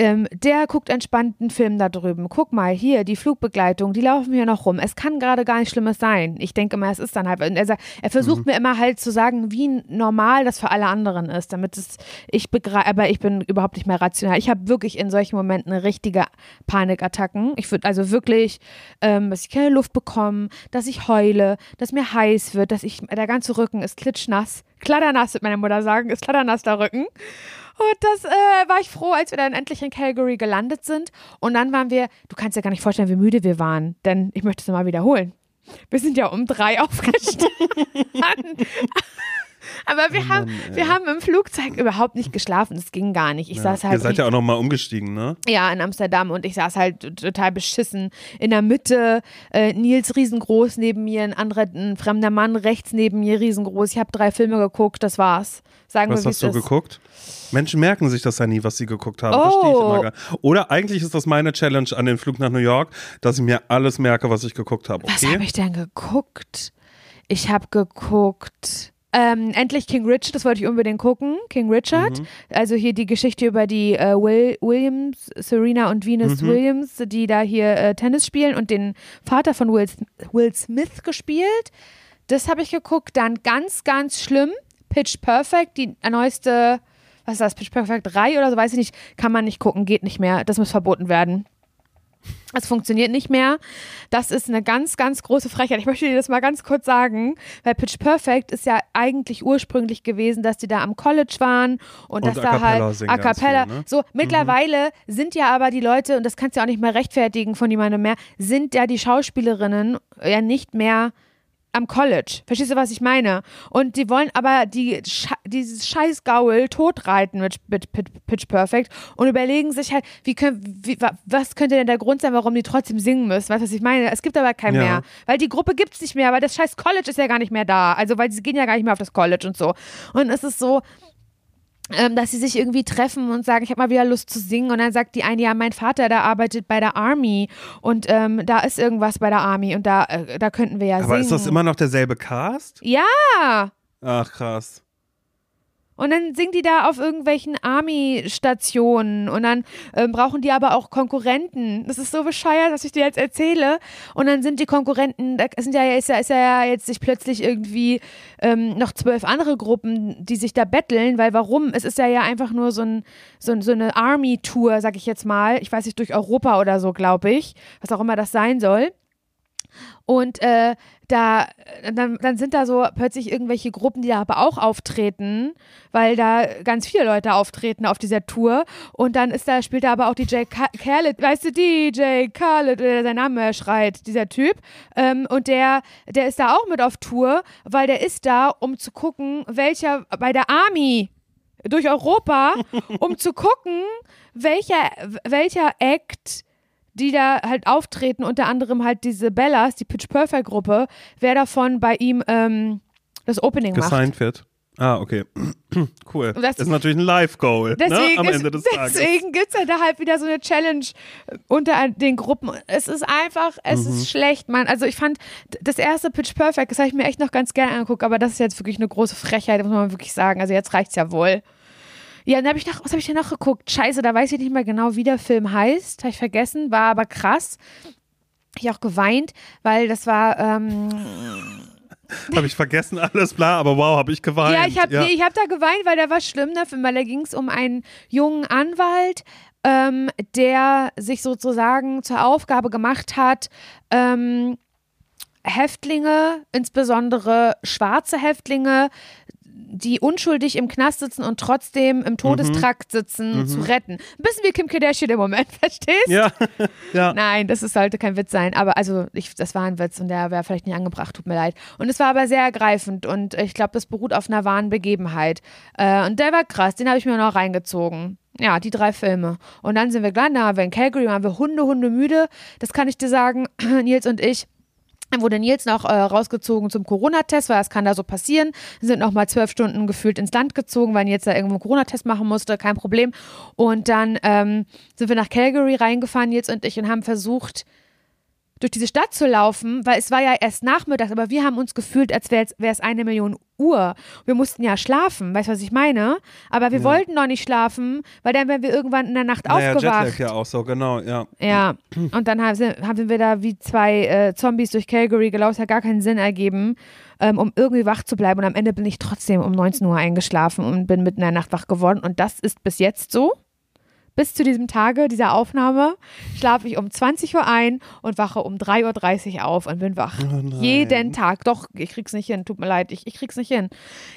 Speaker 1: ähm, der guckt entspannt einen Film da drüben. Guck mal, hier, die Flugbegleitung, die laufen hier noch rum. Es kann gerade gar nicht Schlimmes sein. Ich denke immer, es ist dann halt. Und er, sagt, er versucht mir immer halt zu sagen, wie normal das für alle anderen ist, damit es, ich begreife, aber ich bin überhaupt nicht mehr rational. Ich habe wirklich in solchen Momenten richtige Panikattacken. Ich würde also wirklich, ähm, dass ich keine Luft bekomme, dass ich heule, dass mir heiß wird, dass ich, der ganze Rücken ist klitschnass. Kladdernass, wird meine Mutter sagen, ist kladdernass der Rücken. Und das äh, war ich froh, als wir dann endlich in Calgary gelandet sind. Und dann waren wir, du kannst dir gar nicht vorstellen, wie müde wir waren, denn ich möchte es nochmal wiederholen. Wir sind ja um drei aufgestanden. Aber wir, haben,
Speaker 2: Mann, ey.
Speaker 1: wir haben im Flugzeug überhaupt nicht geschlafen. Das ging gar nicht. Ich saß halt
Speaker 2: Ihr seid ja auch nochmal umgestiegen, ne?
Speaker 1: ja, in Amsterdam und ich saß halt total beschissen in der Mitte. Äh, Nils riesengroß neben mir, ein anderer, ein fremder Mann rechts neben mir riesengroß. Ich habe drei Filme geguckt, das war's. Sagen
Speaker 2: Was
Speaker 1: wir,
Speaker 2: hast du
Speaker 1: ist.
Speaker 2: geguckt? Menschen merken sich das ja nie, was sie geguckt haben.
Speaker 1: Oh.
Speaker 2: Verstehe ich immer gar Oder eigentlich ist das meine Challenge an den Flug nach New York, dass ich mir alles merke, was ich geguckt habe.
Speaker 1: Was
Speaker 2: Okay?
Speaker 1: habe ich denn geguckt? Ich habe geguckt. Ähm, endlich King Richard, das wollte ich unbedingt gucken. King Richard.
Speaker 2: Mhm.
Speaker 1: Also hier die Geschichte über die äh, Will, Williams, Serena und Venus
Speaker 2: Mhm.
Speaker 1: Williams, die da hier äh, Tennis spielen und den Vater von Will, Will Smith gespielt. Das habe ich geguckt. Dann ganz, ganz schlimm. Pitch Perfect, die neueste, was ist das, Pitch Perfect 3 oder so, weiß ich nicht, kann man nicht gucken, geht nicht mehr. Das muss verboten werden. Es funktioniert nicht mehr. Das ist eine ganz, ganz große Frechheit. Ich möchte dir das mal ganz kurz sagen, weil Pitch Perfect ist ja eigentlich ursprünglich gewesen, dass die da am College waren und,
Speaker 2: Und
Speaker 1: dass da halt A cappella.
Speaker 2: ne?
Speaker 1: So, mittlerweile sind ja aber die Leute, und das kannst du ja auch nicht mehr rechtfertigen von jemandem mehr, sind ja die Schauspielerinnen ja nicht mehr am College. Verstehst du, was ich meine? Und die wollen aber die, dieses scheiß Gaul totreiten mit, mit, mit Pitch Perfect und überlegen sich halt, wie können, wie, wa- was könnte denn der Grund sein, warum die trotzdem singen müssen? Weißt du, was ich meine? Es gibt aber keinen
Speaker 2: Ja.
Speaker 1: mehr. Weil die Gruppe gibt es nicht mehr, weil das scheiß College ist ja gar nicht mehr da. Also, weil sie gehen ja gar nicht mehr auf das College und so. Und es ist so, ähm, dass sie sich irgendwie treffen und sagen, ich habe mal wieder Lust zu singen. Und dann sagt die eine, ja, mein Vater, der arbeitet bei der Army und ähm, da ist irgendwas bei der Army und da, äh, da könnten wir ja
Speaker 2: Aber
Speaker 1: singen.
Speaker 2: ist das immer noch derselbe Cast?
Speaker 1: Ja.
Speaker 2: Ach, krass.
Speaker 1: Und dann singen die da auf irgendwelchen Army-Stationen und dann ähm, brauchen die aber auch Konkurrenten. Das ist so bescheuert, was ich dir jetzt erzähle. Und dann sind die Konkurrenten, da sind ja, ist ja, ist ja jetzt sich plötzlich irgendwie ähm, noch zwölf andere Gruppen, die sich da betteln, weil warum? Es ist ja ja einfach nur so, ein, so, so eine Army-Tour, sag ich jetzt mal. Ich weiß nicht, durch Europa oder so, glaube ich. Was auch immer das sein soll. Und äh, da, dann, dann sind da so plötzlich irgendwelche Gruppen, die da aber auch auftreten, weil da ganz viele Leute auftreten auf dieser Tour. Und dann ist da, spielt da aber auch DJ Khaled, weißt du, DJ Khaled, oder sein Name schreit, dieser Typ. Ähm, und der, der ist da auch mit auf Tour, weil der ist da, um zu gucken, welcher bei der Army durch Europa, um zu gucken, welcher, welcher Act die da halt auftreten, unter anderem halt diese Bellas, die Pitch Perfect Gruppe, wer davon bei ihm ähm, das Opening macht.
Speaker 2: Gesigned wird. Ah, okay. cool.
Speaker 1: Das-
Speaker 2: ist natürlich ein Live-Goal ne?
Speaker 1: Deswegen,
Speaker 2: am Ende des Tages.
Speaker 1: deswegen gibt es ja da halt wieder so eine Challenge unter den Gruppen. Es ist einfach, es
Speaker 2: Mhm.
Speaker 1: ist schlecht, Mann. Also ich fand das erste Pitch Perfect, das habe ich mir echt noch ganz gerne angeguckt, aber das ist jetzt wirklich eine große Frechheit, muss man wirklich sagen. Also jetzt reicht's ja wohl. Ja, dann habe ich noch, was habe ich denn noch geguckt? Scheiße, da weiß ich nicht mehr genau, wie der Film heißt. Habe ich vergessen, war aber krass. Ich auch geweint, weil das war, ähm,
Speaker 2: Habe ich vergessen, alles bla, aber wow, habe ich geweint.
Speaker 1: Ja, ich habe ich hab da geweint, weil der war schlimm, ne? weil da ging es um einen jungen Anwalt, ähm, der sich sozusagen zur Aufgabe gemacht hat, ähm, Häftlinge, insbesondere schwarze Häftlinge, die unschuldig im Knast sitzen und trotzdem im Todestrakt sitzen, zu retten. Ein bisschen wie Kim Kardashian im Moment, verstehst?
Speaker 2: Ja, ja.
Speaker 1: Nein, das ist, sollte kein Witz sein. Aber also, ich, das war ein Witz und der wäre vielleicht nicht angebracht, tut mir leid. Und es war aber sehr ergreifend und ich glaube, das beruht auf einer wahren Begebenheit. Äh, und der war krass, den habe ich mir noch reingezogen. Ja, die drei Filme. Und dann sind wir gleich, da waren wir in Calgary, waren wir Hunde, Hunde müde. Das kann ich dir sagen, Nils und ich. Dann wurde Nils noch äh, rausgezogen zum Corona-Test, weil das kann da so passieren. Sind noch mal zwölf Stunden gefühlt ins Land gezogen, weil Nils da irgendwo einen Corona-Test machen musste, kein Problem. Und dann ähm, sind wir nach Calgary reingefahren, Nils und ich, und haben versucht, durch diese Stadt zu laufen, weil es war ja erst nachmittags, aber wir haben uns gefühlt, als wäre es eine Million Uhr. Wir mussten ja schlafen, weißt du, was ich meine? Aber wir wollten noch nicht schlafen, weil dann wären wir irgendwann in der Nacht
Speaker 2: Naja,
Speaker 1: aufgewacht.
Speaker 2: Jetlag ja auch so, genau, ja.
Speaker 1: Ja, und dann haben, wir da wie zwei äh, Zombies durch Calgary gelaufen, es hat gar keinen Sinn ergeben, ähm, um irgendwie wach zu bleiben. Und am Ende bin ich trotzdem um 19 Uhr eingeschlafen und bin mitten in der Nacht wach geworden. Und das ist bis jetzt so. Bis zu diesem Tage, dieser Aufnahme, schlafe ich um 20 Uhr ein und wache um 3.30 Uhr auf und bin wach. Jeden Tag. Doch, ich krieg's nicht hin. Tut mir leid, ich, ich krieg's nicht hin.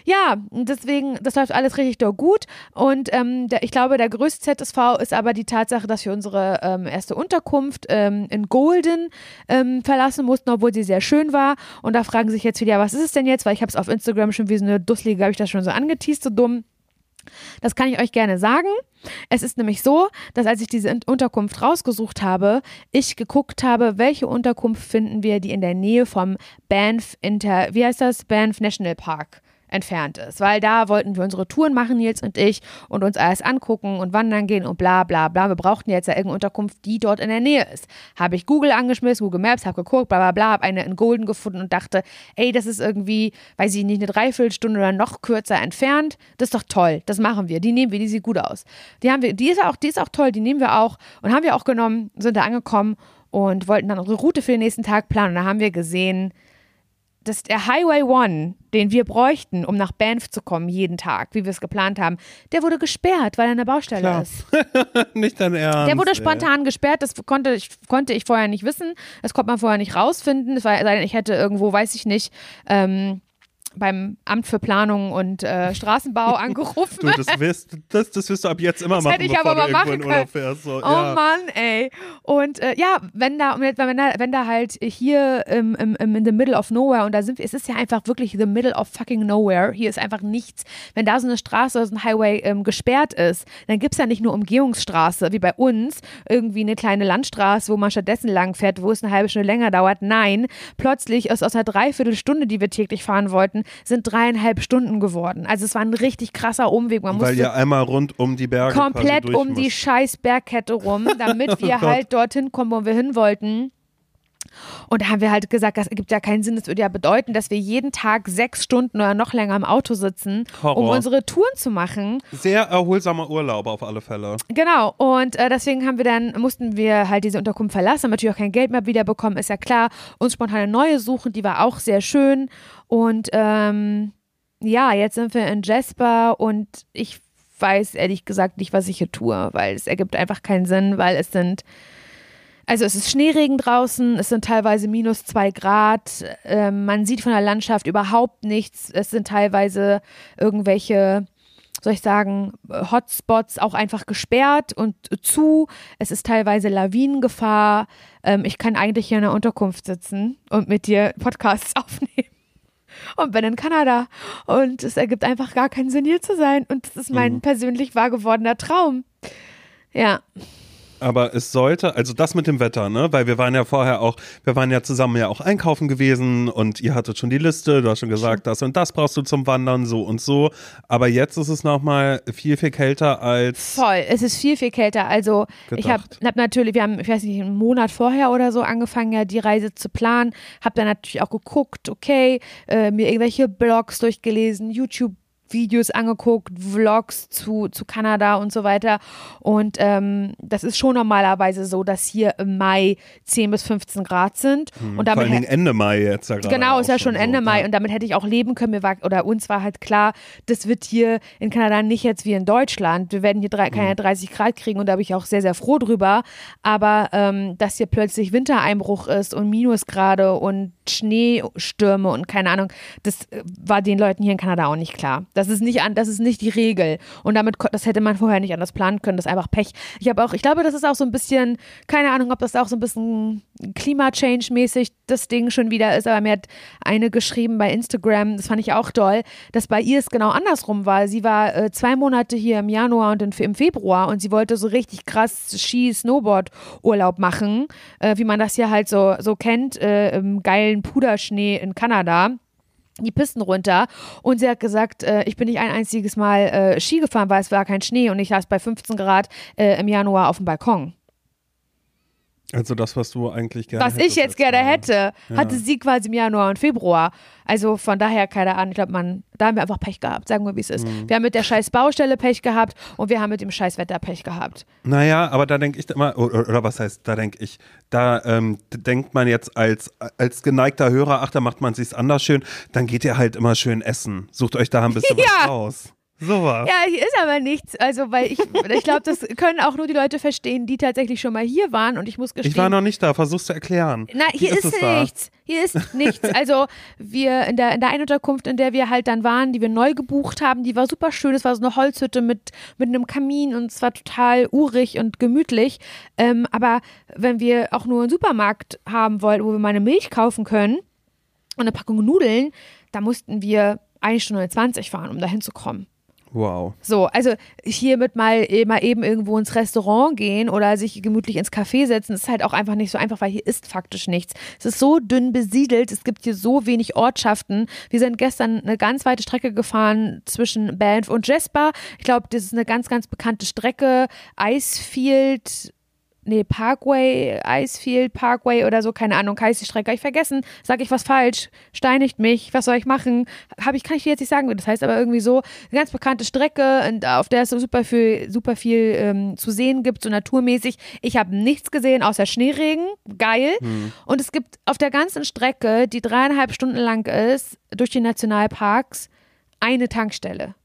Speaker 1: Ja, deswegen, das läuft alles richtig doch gut. Und ähm, der, ich glaube, der größte ZSV ist aber die Tatsache, dass wir unsere ähm, erste Unterkunft ähm, in Golden ähm, verlassen mussten, obwohl sie sehr schön war. Und da fragen sich jetzt wieder, was ist es denn jetzt? Weil ich habe es auf Instagram schon wie so eine Dusselige, habe ich das schon so angeteased, so dumm. Das kann ich euch gerne sagen. Es ist nämlich so, dass als ich diese Unterkunft rausgesucht habe, ich geguckt habe, welche Unterkunft finden wir, die in der Nähe vom Banff Inter, wie heißt das? Banff National Park entfernt ist. Weil da wollten wir unsere Touren machen, Nils und ich, und uns alles angucken und wandern gehen und bla bla bla. Wir brauchten jetzt ja irgendeine Unterkunft, die dort in der Nähe ist. Habe ich Google angeschmissen, Google Maps, habe geguckt, bla bla bla, habe eine in Golden gefunden und dachte, ey, das ist irgendwie, weiß ich nicht, eine Dreiviertelstunde oder noch kürzer entfernt. Das ist doch toll, das machen wir. Die nehmen wir, die sieht gut aus. Die haben wir, die ist auch, die ist auch toll, die nehmen wir auch und haben wir auch genommen, sind da angekommen und wollten dann unsere Route für den nächsten Tag planen. Und da haben wir gesehen, dass der Highway One, den wir bräuchten, um nach Banff zu kommen, jeden Tag, wie wir es geplant haben, der wurde gesperrt, weil er eine Baustelle
Speaker 2: Klar.
Speaker 1: ist.
Speaker 2: Nicht dein Ernst.
Speaker 1: Der wurde
Speaker 2: ey.
Speaker 1: spontan gesperrt, das konnte ich, konnte ich vorher nicht wissen. Das konnte man vorher nicht rausfinden. Es war, ich hätte irgendwo, weiß ich nicht, ähm, beim Amt für Planung und äh, Straßenbau angerufen.
Speaker 2: Du, das wirst, das, das wirst du ab jetzt immer
Speaker 1: Das
Speaker 2: machen,
Speaker 1: hätte ich aber mal machen
Speaker 2: Urlaub fährst. So,
Speaker 1: Oh
Speaker 2: ja.
Speaker 1: Mann, ey. Und äh, ja, wenn da, wenn da, wenn da halt hier im, im, im in the middle of nowhere und da sind wir, es ist ja einfach wirklich the middle of fucking nowhere. Hier ist einfach nichts. Wenn da so eine Straße oder so ein Highway ähm, gesperrt ist, dann gibt es ja nicht nur Umgehungsstraße, wie bei uns, irgendwie eine kleine Landstraße, wo man stattdessen lang fährt, wo es eine halbe Stunde länger dauert. Nein, plötzlich ist aus einer Dreiviertelstunde, die wir täglich fahren wollten, sind dreieinhalb Stunden geworden. Also es war ein richtig krasser Umweg. Man
Speaker 2: Weil ihr einmal rund um die Berge
Speaker 1: komplett um die
Speaker 2: musst.
Speaker 1: scheiß Bergkette rum, damit wir
Speaker 2: Oh
Speaker 1: halt dorthin kommen, wo wir hin wollten. Und da haben wir halt gesagt, das ergibt ja keinen Sinn. Das würde ja bedeuten, dass wir jeden Tag sechs Stunden oder noch länger im Auto sitzen, um
Speaker 2: Horror.
Speaker 1: unsere Touren zu machen.
Speaker 2: Sehr erholsamer Urlaub auf alle Fälle.
Speaker 1: Genau. Und äh, deswegen haben wir dann, mussten wir halt diese Unterkunft verlassen, haben natürlich auch kein Geld mehr wiederbekommen, ist ja klar. Uns spontan eine neue suchen, die war auch sehr schön. Und ähm, ja, jetzt sind wir in Jasper und ich weiß ehrlich gesagt nicht, was ich hier tue, weil es ergibt einfach keinen Sinn, weil es sind, also es ist Schneeregen draußen, es sind teilweise minus zwei Grad, ähm, man sieht von der Landschaft überhaupt nichts, es sind teilweise irgendwelche soll ich sagen, Hotspots auch einfach gesperrt und zu. Es ist teilweise Lawinengefahr. Ähm, ich kann eigentlich hier in der Unterkunft sitzen und mit dir Podcasts aufnehmen. Und bin in Kanada. Und es ergibt einfach gar keinen Sinn, hier zu sein. Und das ist mein persönlich wahr gewordener Traum. Ja.
Speaker 2: Aber es sollte, also das mit dem Wetter, ne? Weil wir waren ja vorher auch, wir waren ja zusammen ja auch einkaufen gewesen und ihr hattet schon die Liste, du hast schon gesagt, das und das brauchst du zum Wandern, so und so. Aber jetzt ist es nochmal viel, viel kälter als.
Speaker 1: Voll, es ist viel, viel kälter. Also ich habe
Speaker 2: Gedacht.
Speaker 1: hab natürlich, wir haben, ich weiß nicht, einen Monat vorher oder so angefangen, ja, die Reise zu planen. Habe dann natürlich auch geguckt, okay, äh, mir irgendwelche Blogs durchgelesen, YouTube. Videos angeguckt, Vlogs zu, zu Kanada und so weiter. Und ähm, das ist schon normalerweise so, dass hier im Mai 10 bis 15 Grad sind. und
Speaker 2: Hm, Vor
Speaker 1: damit
Speaker 2: allen Dingen Ende Mai jetzt ja.
Speaker 1: Genau, ist ja schon Ende
Speaker 2: so,
Speaker 1: Mai
Speaker 2: ja.
Speaker 1: und damit hätte ich auch leben können. Mir war, oder uns war halt klar, das wird hier in Kanada nicht jetzt wie in Deutschland. Wir werden hier drei,
Speaker 2: Mhm.
Speaker 1: keine 30 Grad kriegen und da bin ich auch sehr, sehr froh drüber. Aber ähm, dass hier plötzlich Wintereinbruch ist und Minusgrade und Schneestürme und keine Ahnung, das äh, war den Leuten hier in Kanada auch nicht klar. Das ist nicht an, das ist nicht die Regel. Und damit, das hätte man vorher nicht anders planen können. Das ist einfach Pech. Ich habe auch, ich glaube, das ist auch so ein bisschen, keine Ahnung, ob das auch so ein bisschen Klima-Change-mäßig das Ding schon wieder ist, aber mir hat eine geschrieben bei Instagram, das fand ich auch toll, dass bei ihr es genau andersrum war. Sie war äh, zwei Monate hier im Januar und in, im Februar und sie wollte so richtig krass Ski-Snowboard-Urlaub machen, äh, wie man das hier halt so, so kennt, äh, im geilen Puderschnee in Kanada die Pisten runter und sie hat gesagt, äh, ich bin nicht ein einziges Mal äh, Ski gefahren, weil es war kein Schnee und ich saß bei 15 Grad äh, im Januar auf dem Balkon.
Speaker 2: Also das, was du eigentlich gerne
Speaker 1: Was ich jetzt gerne hätte, hatte sie quasi im Januar und Februar. Also von daher, keine Ahnung, ich glaube, man, da haben wir einfach Pech gehabt, sagen wir, wie es ist.
Speaker 2: Mhm.
Speaker 1: Wir haben mit der scheiß Baustelle Pech gehabt und wir haben mit dem scheiß Wetter Pech gehabt.
Speaker 2: Naja, aber da denke ich immer, oder, oder was heißt, da denke ich, da ähm, denkt man jetzt als, als geneigter Hörer, ach, da macht man sich's anders schön, dann geht ihr halt immer schön essen. Sucht euch da ein bisschen
Speaker 1: Ja.
Speaker 2: was raus. Sowas.
Speaker 1: Ja, hier ist aber nichts. Also, weil ich, ich glaube, das können auch nur die Leute verstehen, die tatsächlich schon mal hier waren und ich muss gestehen.
Speaker 2: Ich war noch nicht da, versuch's zu erklären.
Speaker 1: Nein, hier ist,
Speaker 2: da?
Speaker 1: nichts. Hier ist nichts. Also wir in der, in der einen Unterkunft, in der wir halt dann waren, die wir neu gebucht haben, die war super schön. Es war so eine Holzhütte mit, mit einem Kamin und es war total urig und gemütlich. Ähm, aber wenn wir auch nur einen Supermarkt haben wollen, wo wir mal eine Milch kaufen können und eine Packung Nudeln, da mussten wir eine Stunde 20 fahren, um da hinzukommen.
Speaker 2: Wow.
Speaker 1: So, also hiermit mal, eh, mal eben irgendwo ins Restaurant gehen oder sich gemütlich ins Café setzen, ist halt auch einfach nicht so einfach, weil hier ist faktisch nichts. Es ist so dünn besiedelt, es gibt hier so wenig Ortschaften. Wir sind gestern eine ganz weite Strecke gefahren zwischen Banff und Jasper. Ich glaube, das ist eine ganz, ganz bekannte Strecke. Icefield. Nee, Parkway, Icefield Parkway oder so, keine Ahnung, heißt die Strecke. Ich vergessen, sage ich was falsch, steinigt mich, was soll ich machen? Habe ich, kann ich dir jetzt nicht sagen, das heißt aber irgendwie so, eine ganz bekannte Strecke, und auf der es so super viel, super viel ähm, zu sehen gibt, so naturmäßig. Ich habe nichts gesehen außer Schneeregen, geil. Und es gibt auf der ganzen Strecke, die dreieinhalb Stunden lang ist, durch die Nationalparks, eine Tankstelle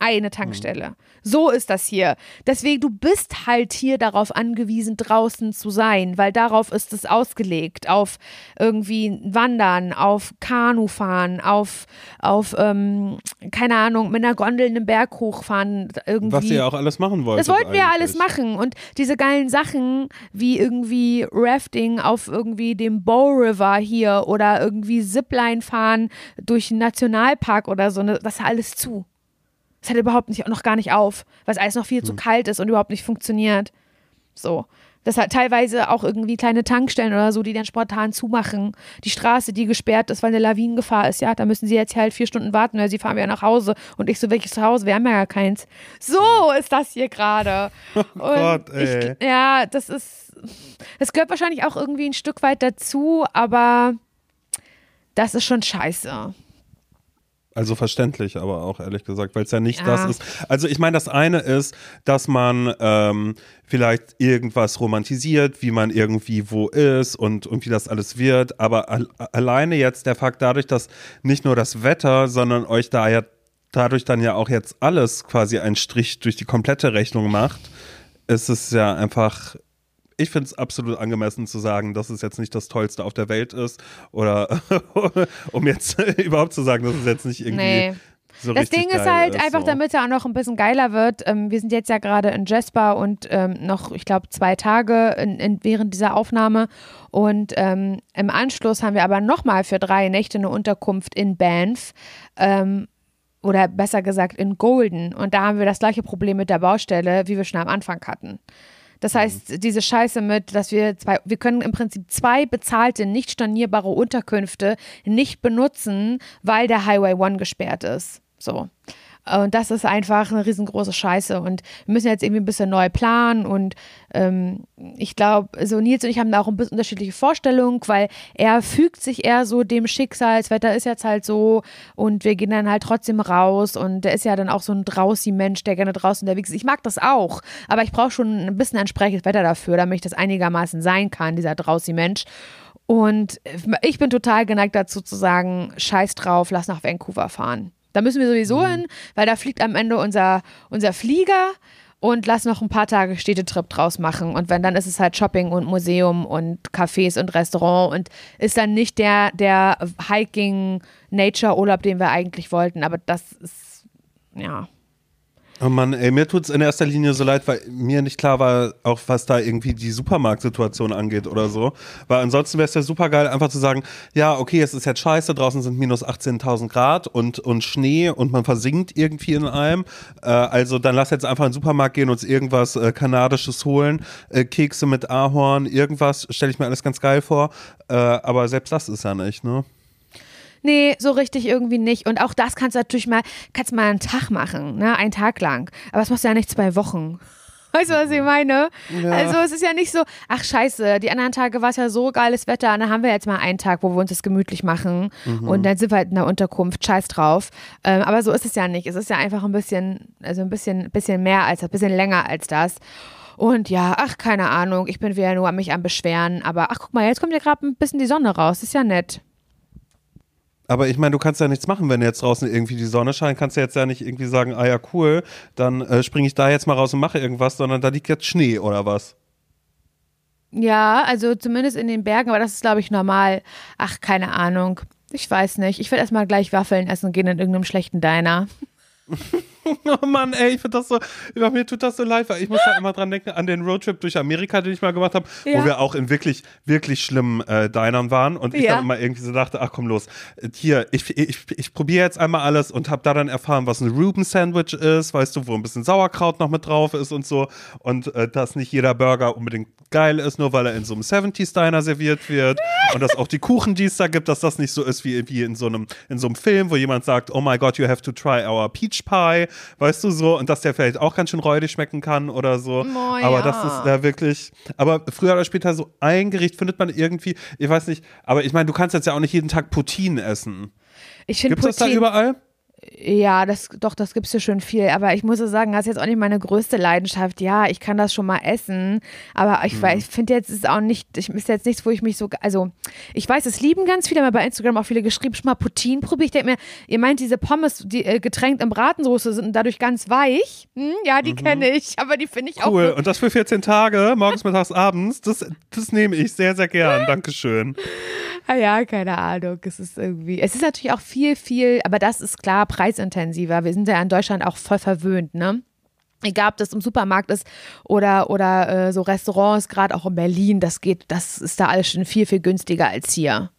Speaker 1: eine Tankstelle. So ist das hier. Deswegen, du bist halt hier darauf angewiesen, draußen zu sein, weil darauf ist es ausgelegt. Auf irgendwie Wandern, auf Kanufahren, auf, auf ähm, keine Ahnung, mit einer Gondel einen Berg hochfahren. Irgendwie.
Speaker 2: Was ihr auch alles machen wollt.
Speaker 1: Das wollten wir ja alles machen. Und diese geilen Sachen wie irgendwie Rafting auf irgendwie dem Bow River hier oder irgendwie Zipline fahren durch einen Nationalpark oder so, ne, das ist alles zu. Das hat überhaupt nicht, noch gar nicht auf, weil es alles noch viel zu kalt ist und überhaupt nicht funktioniert. So. Das hat teilweise auch irgendwie kleine Tankstellen oder so, die dann spontan zumachen. Die Straße, die gesperrt ist, weil eine Lawinengefahr ist, ja, da müssen sie jetzt halt vier Stunden warten, weil sie fahren wieder nach Hause. Und ich so, welches Zuhause? Wir haben ja gar keins. So ist das hier gerade. Oh
Speaker 2: Gott, ey.
Speaker 1: Ich, ja, das ist, es gehört wahrscheinlich auch irgendwie ein Stück weit dazu, aber das ist schon scheiße.
Speaker 2: Also verständlich, aber auch ehrlich gesagt, weil es ja nicht
Speaker 1: Ja.
Speaker 2: das ist. Also ich meine, das eine ist, dass man ähm, vielleicht irgendwas romantisiert, wie man irgendwie wo ist und, und wie das alles wird. Aber al alleine jetzt der Fakt dadurch, dass nicht nur das Wetter, sondern euch da ja dadurch dann ja auch jetzt alles quasi einen Strich durch die komplette Rechnung macht, ist es ja einfach ich finde es absolut angemessen zu sagen, dass es jetzt nicht das Tollste auf der Welt ist. Oder um jetzt überhaupt zu sagen, dass es jetzt nicht irgendwie
Speaker 1: Nee.
Speaker 2: so
Speaker 1: Das Ding ist halt
Speaker 2: ist,
Speaker 1: einfach,
Speaker 2: so.
Speaker 1: damit er auch noch ein bisschen geiler wird. Ähm, wir sind jetzt ja gerade in Jasper und ähm, noch, ich glaube, zwei Tage in, in, während dieser Aufnahme. Und ähm, im Anschluss haben wir aber nochmal für drei Nächte eine Unterkunft in Banff. Ähm, oder besser gesagt in Golden. Und da haben wir das gleiche Problem mit der Baustelle, wie wir schon am Anfang hatten. Das heißt, diese Scheiße mit, dass wir zwei, wir können im Prinzip zwei bezahlte, nicht stornierbare Unterkünfte nicht benutzen, weil der Highway One gesperrt ist. So. Und das ist einfach eine riesengroße Scheiße. Und wir müssen jetzt irgendwie ein bisschen neu planen. Und ähm, ich glaube, so Nils und ich haben da auch ein bisschen unterschiedliche Vorstellungen, weil er fügt sich eher so dem Schicksal. Das Wetter ist jetzt halt so und wir gehen dann halt trotzdem raus. Und der ist ja dann auch so ein Draußi-Mensch, der gerne draußen unterwegs ist. Ich mag das auch, aber ich brauche schon ein bisschen entsprechendes Wetter dafür, damit ich das einigermaßen sein kann, dieser Draußi-Mensch. Und ich bin total geneigt dazu zu sagen, scheiß drauf, lass nach Vancouver fahren. Da müssen wir sowieso mhm. hin, weil da fliegt am Ende unser, unser Flieger und lass noch ein paar Tage Städtetrip draus machen. Und wenn, dann ist es halt Shopping und Museum und Cafés und Restaurant und ist dann nicht der, der Hiking-Nature-Urlaub, den wir eigentlich wollten. Aber das ist, ja.
Speaker 2: Oh Mann, ey, mir tut es in erster Linie so leid, weil mir nicht klar war, auch was da irgendwie die Supermarktsituation angeht oder so. Weil ansonsten wäre es ja super geil, einfach zu sagen, ja, okay, es ist jetzt scheiße, draußen sind minus 18.000 Grad und, und Schnee und man versinkt irgendwie in allem. Äh, also dann lass jetzt einfach in den Supermarkt gehen, und uns irgendwas äh, Kanadisches holen, äh, Kekse mit Ahorn, irgendwas, stelle ich mir alles ganz geil vor. Äh, aber selbst das ist ja nicht, ne?
Speaker 1: Nee, so richtig irgendwie nicht. Und auch das kannst du natürlich mal, kannst mal einen Tag machen, ne? Einen Tag lang. Aber das machst du ja nicht zwei Wochen. Weißt du, was ich meine? Ja. Also es ist ja nicht so, ach scheiße, die anderen Tage war es ja so geiles Wetter und dann haben wir jetzt mal einen Tag, wo wir uns das gemütlich machen mhm. und dann sind wir halt in der Unterkunft, scheiß drauf. Ähm, aber so ist es ja nicht. Es ist ja einfach ein bisschen, also ein bisschen, bisschen mehr als das, ein bisschen länger als das. Und ja, ach, keine Ahnung, ich bin wieder nur mich am Beschweren, aber ach, guck mal, jetzt kommt ja gerade ein bisschen die Sonne raus, ist ja nett.
Speaker 2: Aber ich meine, du kannst ja nichts machen, wenn jetzt draußen irgendwie die Sonne scheint. Kannst du jetzt ja nicht irgendwie sagen, ah ja, cool, dann äh, springe ich da jetzt mal raus und mache irgendwas, sondern da liegt jetzt Schnee oder was?
Speaker 1: Ja, also zumindest in den Bergen, aber das ist, glaube ich, normal. Ach, keine Ahnung. Ich weiß nicht. Ich werde erstmal gleich Waffeln essen gehen in irgendeinem schlechten Diner.
Speaker 2: oh Mann, ey, ich finde das so, über mir tut das so leid, weil ich muss da immer dran denken an den Roadtrip durch Amerika, den ich mal gemacht habe, ja. wo wir auch in wirklich, wirklich schlimmen äh, Dinern waren und ich ja. dann immer irgendwie so dachte, ach komm los, hier, ich, ich, ich probiere jetzt einmal alles und habe da dann erfahren, was ein Reuben Sandwich ist, weißt du, wo ein bisschen Sauerkraut noch mit drauf ist und so und äh, dass nicht jeder Burger unbedingt geil ist, nur weil er in so einem 70s Diner serviert wird und dass auch die Kuchen, die es da gibt, dass das nicht so ist wie, wie in so einem in so einem Film, wo jemand sagt, oh my God, you have to try our peach pie weißt du so, und dass der vielleicht auch ganz schön räudig schmecken kann oder so. Oh, aber das ist ja wirklich, aber früher oder später so ein Gericht findet man irgendwie, ich weiß nicht, aber ich meine, du kannst jetzt ja auch nicht jeden Tag Poutine essen.
Speaker 1: Ich finde
Speaker 2: Gibt es das da überall?
Speaker 1: Ja, das, doch, das gibt's ja schon viel. Aber ich muss so sagen, das ist jetzt auch nicht meine größte Leidenschaft. Ja, ich kann das schon mal essen. Aber ich, mhm. ich finde jetzt, ist auch nicht, ich ist jetzt nichts, wo ich mich so, also, ich weiß, es lieben ganz viele, haben bei Instagram auch viele geschrieben, schon mal Poutine probiere. Ich denke mir, ihr meint diese Pommes, die äh, getränkt in Bratensoße sind dadurch ganz weich? Hm, ja, die mhm. kenne ich, aber die finde ich
Speaker 2: cool.
Speaker 1: auch.
Speaker 2: Cool. Und das für 14 Tage, morgens, mittags, abends, das, das nehme ich sehr, sehr gern. Dankeschön.
Speaker 1: Ah ja, keine Ahnung. Es ist irgendwie, es ist natürlich auch viel, viel, aber das ist klar preisintensiver. Wir sind ja in Deutschland auch voll verwöhnt, ne? Egal, ob das im Supermarkt ist oder, oder äh, so Restaurants, gerade auch in Berlin, das geht, das ist da alles schon viel, viel günstiger als hier.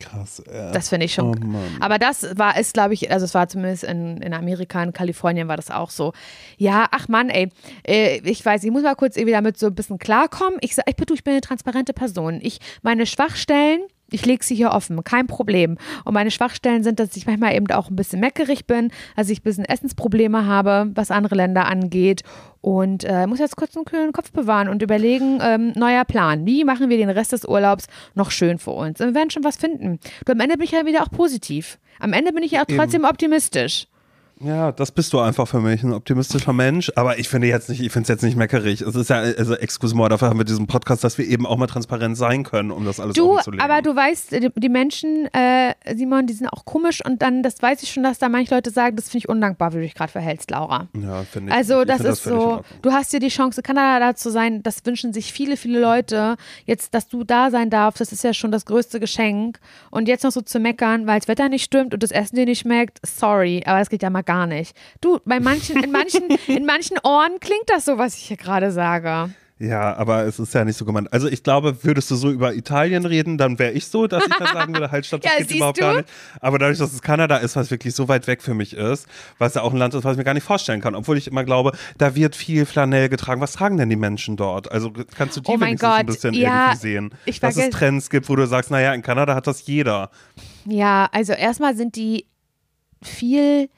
Speaker 2: Krass, ja.
Speaker 1: Das finde ich schon. Oh aber das war, ist, glaube ich, also es war zumindest in, in Amerika, in Kalifornien war das auch so. Ja, ach Mann, ey, äh, ich weiß, ich muss mal kurz irgendwie damit so ein bisschen klarkommen. Ich, ich, ich bin eine transparente Person. Ich, meine Schwachstellen, ich lege sie hier offen, kein Problem. Und meine Schwachstellen sind, dass ich manchmal eben auch ein bisschen meckerig bin, also ich ein bisschen Essensprobleme habe, was andere Länder angeht. Und äh, muss jetzt kurz einen kühlen Kopf bewahren und überlegen, ähm, neuer Plan. Wie machen wir den Rest des Urlaubs noch schön für uns? Und wir werden schon was finden. Du, am Ende bin ich ja wieder auch positiv. Am Ende bin ich ja trotzdem Eben. optimistisch.
Speaker 2: Ja, das bist du einfach für mich, ein optimistischer Mensch. Aber ich finde jetzt nicht, ich finde es jetzt nicht meckerig. Es ist ja, also excuse dafür haben wir diesen Podcast, dass wir eben auch mal transparent sein können, um das alles zu legen.
Speaker 1: Aber du weißt, die Menschen, äh, Simon, die sind auch komisch und dann, das weiß ich schon, dass da manche Leute sagen, das finde ich undankbar, wie du dich gerade verhältst, Laura.
Speaker 2: Ja, finde ich.
Speaker 1: Also
Speaker 2: ich
Speaker 1: das ist das so, du hast dir die Chance, Kanada zu sein, das wünschen sich viele, viele Leute. Jetzt, dass du da sein darfst, das ist ja schon das größte Geschenk. Und jetzt noch so zu meckern, weil das Wetter nicht stimmt und das Essen dir nicht schmeckt, sorry, aber das geht ja mal gar nicht. Du, bei manchen, in manchen, in manchen Ohren klingt das so, was ich hier gerade sage.
Speaker 2: Ja, aber es ist ja nicht so gemeint. Also ich glaube, würdest du so über Italien reden, dann wäre ich so, dass ich dann sagen würde, halt, stopp, das
Speaker 1: Ja,
Speaker 2: geht überhaupt
Speaker 1: du?
Speaker 2: gar nicht. Aber dadurch, dass es Kanada ist, was wirklich so weit weg für mich ist, was ja auch ein Land ist, was ich mir gar nicht vorstellen kann, obwohl ich immer glaube, da wird viel Flanell getragen. Was tragen denn die Menschen dort? Also kannst du die
Speaker 1: Oh
Speaker 2: wenigstens ein
Speaker 1: Gott,
Speaker 2: bisschen
Speaker 1: ja,
Speaker 2: irgendwie sehen?
Speaker 1: ich
Speaker 2: dass es Trends gibt, wo du sagst, naja, in Kanada hat das jeder.
Speaker 1: Ja, also erstmal sind die viel,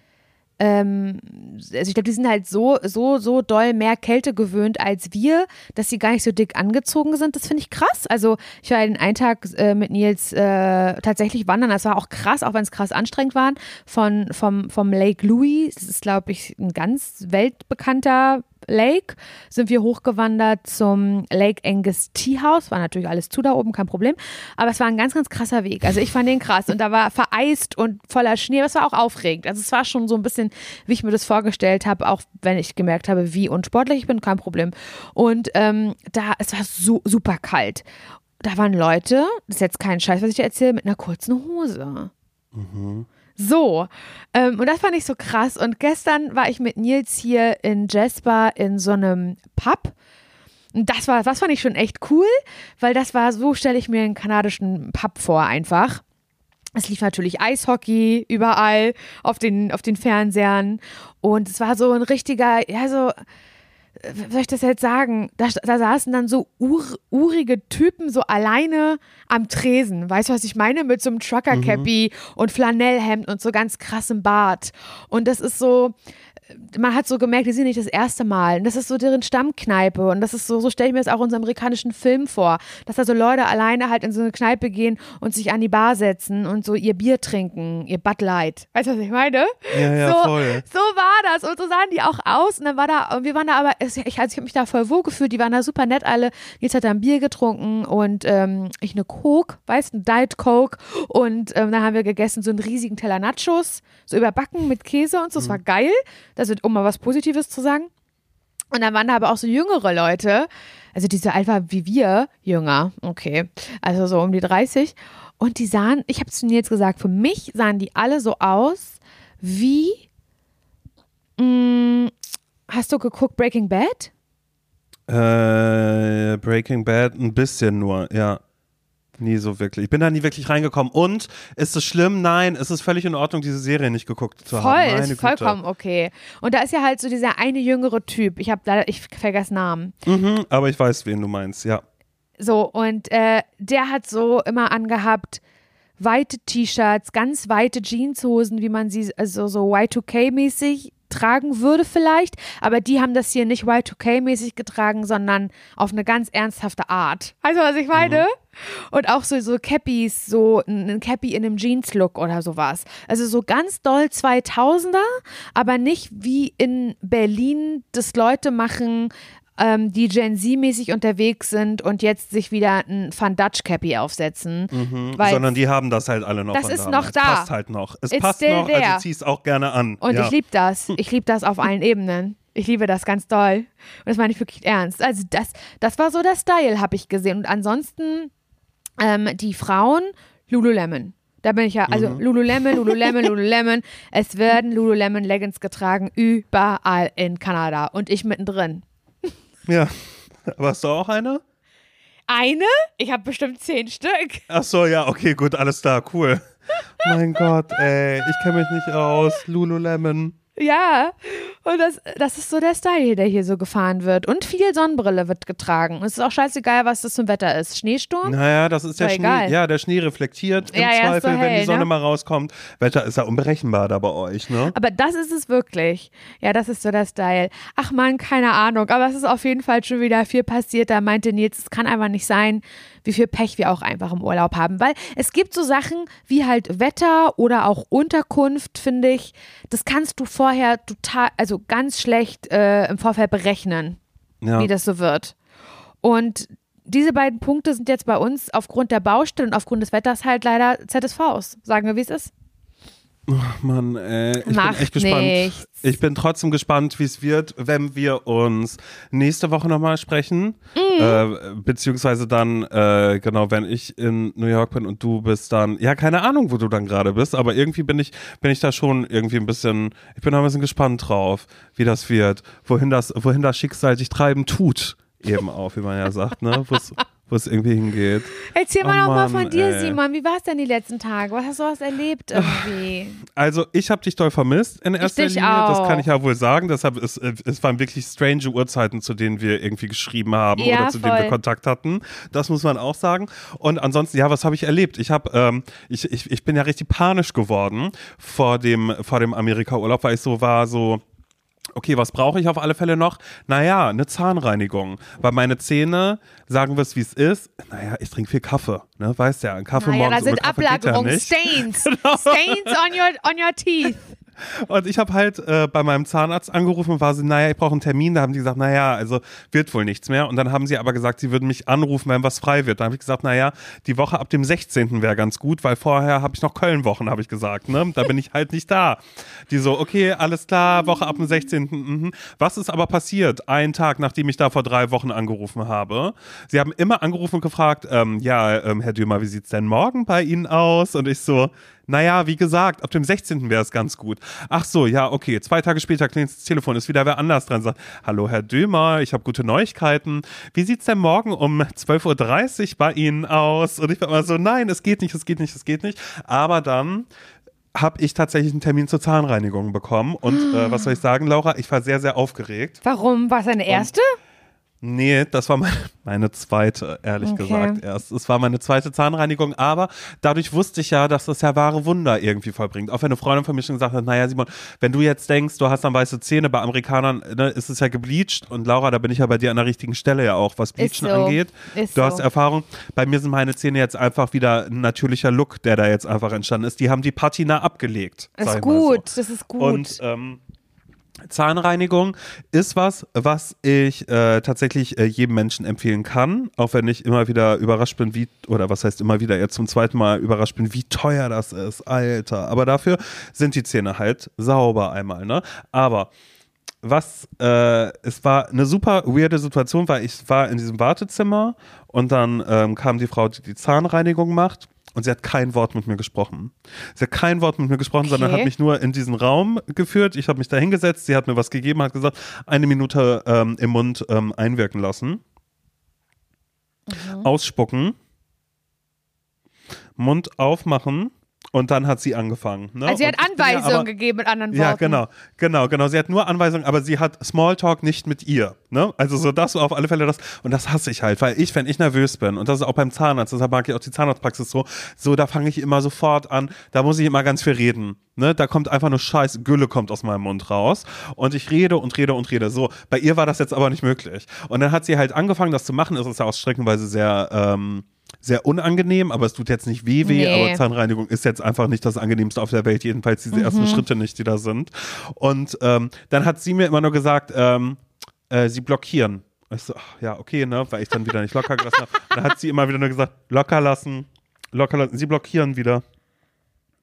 Speaker 1: ähm, also ich glaube, die sind halt so, so, so doll mehr Kälte gewöhnt als wir, dass sie gar nicht so dick angezogen sind. Das finde ich krass. Also ich war den einen Tag äh, mit Nils äh, tatsächlich wandern. Das war auch krass, auch wenn es krass anstrengend war. Von, vom, vom Lake Louis, das ist, glaube ich, ein ganz weltbekannter Lake, sind wir hochgewandert zum Lake Angus Tea House. War natürlich alles zu da oben, kein Problem. Aber es war ein ganz, ganz krasser Weg. Also ich fand den krass. Und da war vereist und voller Schnee. Das war auch aufregend. Also es war schon so ein bisschen, wie ich mir das vorgestellt habe, auch wenn ich gemerkt habe, wie unsportlich ich bin, kein Problem. Und ähm, da, es war so super kalt. Da waren Leute, das ist jetzt kein Scheiß, was ich dir erzähle, mit einer kurzen Hose. So, ähm, und das fand ich so krass. Und gestern war ich mit Nils hier in Jasper in so einem Pub. Und das war, das fand ich schon echt cool, weil das war, so stelle ich mir einen kanadischen Pub vor einfach. Es lief natürlich Eishockey überall auf den, auf den Fernsehern. Und es war so ein richtiger, ja, so, wie soll ich das jetzt sagen? Da, da saßen dann so ur, urige Typen so alleine am Tresen. Weißt du, was ich meine? Mit so einem Trucker-Cappy und Flanellhemd und so ganz krassem Bart. Und das ist so, man hat so gemerkt, die sind nicht das erste Mal. Und das ist so deren Stammkneipe. Und das ist so, so stelle ich mir das auch in unserem amerikanischen Film vor, dass da so Leute alleine halt in so eine Kneipe gehen und sich an die Bar setzen und so ihr Bier trinken, ihr Bud Light. Weißt du, was ich meine?
Speaker 2: Ja, ja,
Speaker 1: so,
Speaker 2: voll.
Speaker 1: so war das. Und so sahen die auch aus. Und dann war da, und wir waren da aber, ich, also ich habe mich da voll wohl gefühlt. Die waren da super nett alle. Jetzt hat er ein Bier getrunken und ähm, ich eine Coke, weißt du, Diet Coke. Und ähm, dann haben wir gegessen so einen riesigen Teller Nachos, so überbacken mit Käse und so. Das war geil. Das wird, um mal was Positives zu sagen. Und dann waren da aber auch so jüngere Leute, also die so alt waren wie wir, jünger, okay, also so um die 30. Und die sahen, ich habe es zu jetzt gesagt, für mich sahen die alle so aus wie, mh, hast du geguckt Breaking Bad?
Speaker 2: Äh, Breaking Bad ein bisschen nur, ja. Nie so wirklich. Ich bin da nie wirklich reingekommen. Und ist es schlimm? Nein, es ist völlig in Ordnung, diese Serie nicht geguckt zu
Speaker 1: Voll,
Speaker 2: haben. Meine
Speaker 1: ist
Speaker 2: Güte.
Speaker 1: vollkommen okay. Und da ist ja halt so dieser eine jüngere Typ, ich habe leider, ich vergesse Namen.
Speaker 2: Mhm, aber ich weiß, wen du meinst, ja.
Speaker 1: So, und äh, der hat so immer angehabt, weite T-Shirts, ganz weite Jeanshosen, wie man sie also so Y2K-mäßig tragen würde vielleicht, aber die haben das hier nicht Y2K-mäßig getragen, sondern auf eine ganz ernsthafte Art. Weißt du, was ich meine? Und auch so, so Cappies, so ein ein Cappy in einem Jeans-Look oder sowas. Also so ganz doll 2000er, aber nicht wie in Berlin das Leute machen, ähm, die Gen Z-mäßig unterwegs sind und jetzt sich wieder ein Van Dutch Cappy aufsetzen.
Speaker 2: Mhm. Sondern die haben das halt alle noch
Speaker 1: Das ist
Speaker 2: damals.
Speaker 1: noch da.
Speaker 2: Passt halt noch. Es
Speaker 1: It's
Speaker 2: passt noch,
Speaker 1: there.
Speaker 2: also zieh es auch gerne an.
Speaker 1: Und
Speaker 2: ja.
Speaker 1: ich liebe das. Ich liebe das auf allen Ebenen. Ich liebe das ganz doll. Und das meine ich wirklich ernst. Also das, das war so der Style, habe ich gesehen. Und ansonsten ähm, die Frauen, Lululemon. Da bin ich ja, also
Speaker 2: Mhm.
Speaker 1: Lululemon, Lululemon, Lululemon. Es werden Lululemon Leggings getragen, überall in Kanada. Und ich mittendrin.
Speaker 2: Ja. Aber hast du auch eine?
Speaker 1: Eine? Ich habe bestimmt zehn Stück.
Speaker 2: Ach so, ja, okay, gut, alles da, cool. mein Gott, ey, ich kenne mich nicht aus. Lululemon.
Speaker 1: Ja, und das, das ist so der Style, der hier so gefahren wird. Und viel Sonnenbrille wird getragen. Und es ist auch scheißegal, was das zum Wetter ist. Schneesturm?
Speaker 2: Naja, das ist der Schnee.
Speaker 1: egal.
Speaker 2: Ja, der Schnee reflektiert im
Speaker 1: Ja, ja, ist so
Speaker 2: Zweifel, wenn
Speaker 1: hell,
Speaker 2: die Sonne
Speaker 1: ne?
Speaker 2: mal rauskommt. Wetter ist ja unberechenbar da bei euch, ne?
Speaker 1: Aber das ist es wirklich. Ja, das ist so der Style. Ach man, keine Ahnung. Aber es ist auf jeden Fall schon wieder viel passiert. Da meinte Nils, es kann einfach nicht sein, wie viel Pech wir auch einfach im Urlaub haben. Weil es gibt so Sachen wie halt Wetter oder auch Unterkunft, finde ich. Das kannst du vorher total, also ganz schlecht äh, im Vorfeld berechnen.
Speaker 2: Ja.
Speaker 1: wie das so wird. Und diese beiden Punkte sind jetzt bei uns aufgrund der Baustelle und aufgrund des Wetters halt leider ZSVs. Sagen wir, wie es ist.
Speaker 2: Mann, ey, ich
Speaker 1: Macht
Speaker 2: bin echt gespannt.
Speaker 1: nichts.
Speaker 2: Ich bin trotzdem gespannt, wie es wird, wenn wir uns nächste Woche nochmal sprechen.
Speaker 1: Mhm.
Speaker 2: Äh, beziehungsweise dann, äh, genau, wenn ich in New York bin und du bist dann, ja, keine Ahnung, wo du dann gerade bist, aber irgendwie bin ich, bin ich da schon irgendwie ein bisschen, ich bin da ein bisschen gespannt drauf, wie das wird, wohin das, wohin das Schicksal dich treiben tut. eben auf, wie man ja sagt, ne? wo es irgendwie hingeht.
Speaker 1: Erzähl mal
Speaker 2: Oh
Speaker 1: doch mal von dir,
Speaker 2: ey.
Speaker 1: Simon. Wie war es denn die letzten Tage? Was hast du was erlebt irgendwie?
Speaker 2: Also ich habe dich doll vermisst in erster
Speaker 1: dich
Speaker 2: Linie, das
Speaker 1: auch.
Speaker 2: kann ich ja wohl sagen. Deshalb es, äh, es waren wirklich strange Uhrzeiten, zu denen wir irgendwie geschrieben haben
Speaker 1: Ja,
Speaker 2: oder zu denen wir
Speaker 1: voll.
Speaker 2: Kontakt hatten. Das muss man auch sagen. Und ansonsten, ja, was habe ich erlebt? Ich habe, ähm, ich, ich, ich bin ja richtig panisch geworden vor dem vor dem Amerika-Urlaub, weil ich so war so Okay, was brauche ich auf alle Fälle noch? Naja, eine Zahnreinigung. Weil meine Zähne, sagen wir es wie es ist, naja, ich trinke viel Kaffee. Ne? Weißt ja, ein Kaffee
Speaker 1: Naja, da
Speaker 2: morgens ohne
Speaker 1: sind
Speaker 2: ja
Speaker 1: Ablagerungen. Stains. Stains on your, on your teeth.
Speaker 2: Und ich habe halt äh, bei meinem Zahnarzt angerufen und war so, naja, ich brauche einen Termin. Da haben die gesagt, naja, also wird wohl nichts mehr. Und dann haben sie aber gesagt, sie würden mich anrufen, wenn was frei wird. Da habe ich gesagt, naja, die Woche ab dem 16. wäre ganz gut, weil vorher habe ich noch Köln-Wochen, habe ich gesagt. Ne? Da bin ich halt nicht da. Die so, okay, alles klar, Woche ab dem 16. Mhm. Was ist aber passiert? Einen Tag, nachdem ich da vor drei Wochen angerufen habe. Sie haben immer angerufen und gefragt, ähm, ja, ähm, Herr Dömer, wie sieht's denn morgen bei Ihnen aus? Und ich so, naja, wie gesagt, ab dem 16. wäre es ganz gut. Ach so, ja, okay. Zwei Tage später klingelt das Telefon, ist wieder wer anders dran, sagt, hallo Herr Dömer, ich habe gute Neuigkeiten. Wie sieht's denn morgen um 12.30 Uhr bei Ihnen aus? Und ich war immer so, nein, es geht nicht, es geht nicht, es geht nicht. Aber dann habe ich tatsächlich einen Termin zur Zahnreinigung bekommen. Und äh, was soll ich sagen, Laura? Ich war sehr, sehr aufgeregt.
Speaker 1: Warum? War es deine erste?
Speaker 2: Nee, das war meine, meine zweite, ehrlich
Speaker 1: Okay.
Speaker 2: gesagt erst. Es war meine zweite Zahnreinigung, aber dadurch wusste ich ja, dass das ja wahre Wunder irgendwie vollbringt. Auch wenn eine Freundin von mir schon gesagt hat, naja Simon, wenn du jetzt denkst, du hast dann weiße Zähne, bei Amerikanern ne, ist es ja gebleached und Laura, da bin ich ja bei dir an der richtigen Stelle ja auch, was Bleachen
Speaker 1: so.
Speaker 2: angeht.
Speaker 1: Ist
Speaker 2: du hast
Speaker 1: so.
Speaker 2: Erfahrung. Bei mir sind meine Zähne jetzt einfach wieder ein natürlicher Look, der da jetzt einfach entstanden ist. Die haben die Patina abgelegt.
Speaker 1: Ist
Speaker 2: mal so.
Speaker 1: gut, das ist gut.
Speaker 2: Und ähm, Zahnreinigung ist was, was ich äh, tatsächlich äh, jedem Menschen empfehlen kann, auch wenn ich immer wieder überrascht bin, wie, oder was heißt immer wieder, jetzt zum zweiten Mal überrascht bin, wie teuer das ist, Alter. Aber dafür sind die Zähne halt sauber einmal, ne? Aber was, äh, es war eine super weirde Situation, weil ich war in diesem Wartezimmer und dann ähm, kam die Frau, die die Zahnreinigung macht und sie hat kein Wort mit mir gesprochen. Sie hat kein Wort mit mir gesprochen, sondern
Speaker 1: Okay.
Speaker 2: hat mich nur in diesen Raum geführt. Ich habe mich da hingesetzt, sie hat mir was gegeben, hat gesagt, eine Minute ähm, im Mund ähm, einwirken lassen. Ausspucken. Mund aufmachen. Und dann hat sie angefangen. Ne?
Speaker 1: also sie hat
Speaker 2: ja
Speaker 1: Anweisungen
Speaker 2: aber-
Speaker 1: gegeben mit anderen Worten.
Speaker 2: ja, genau, genau, genau. Sie hat nur Anweisungen, aber sie hat Smalltalk nicht mit ihr. Ne? Also so das auf alle Fälle das. Und das hasse ich halt, weil ich, wenn ich nervös bin, und das ist auch beim Zahnarzt, deshalb mag ich auch die Zahnarztpraxis so, so da fange ich immer sofort an, da muss ich immer ganz viel reden. Ne? Da kommt einfach nur Scheiß, Gülle kommt aus meinem Mund raus. Und ich rede und rede und rede. So, bei ihr war das jetzt aber nicht möglich. Und dann hat sie halt angefangen, das zu machen. Es ist ja auch streckenweise sehr, ähm, sehr unangenehm, aber es tut jetzt nicht weh weh,
Speaker 1: Nee.
Speaker 2: aber Zahnreinigung ist jetzt einfach nicht das angenehmste auf der Welt, jedenfalls diese
Speaker 1: Mhm.
Speaker 2: ersten Schritte nicht, die da sind. Und ähm, dann hat sie mir immer nur gesagt, ähm, äh, sie blockieren. Ich so, ach, ja, okay, ne, weil ich dann wieder nicht locker gelassen habe. Dann hat sie immer wieder nur gesagt, locker lassen, locker lassen, sie blockieren wieder.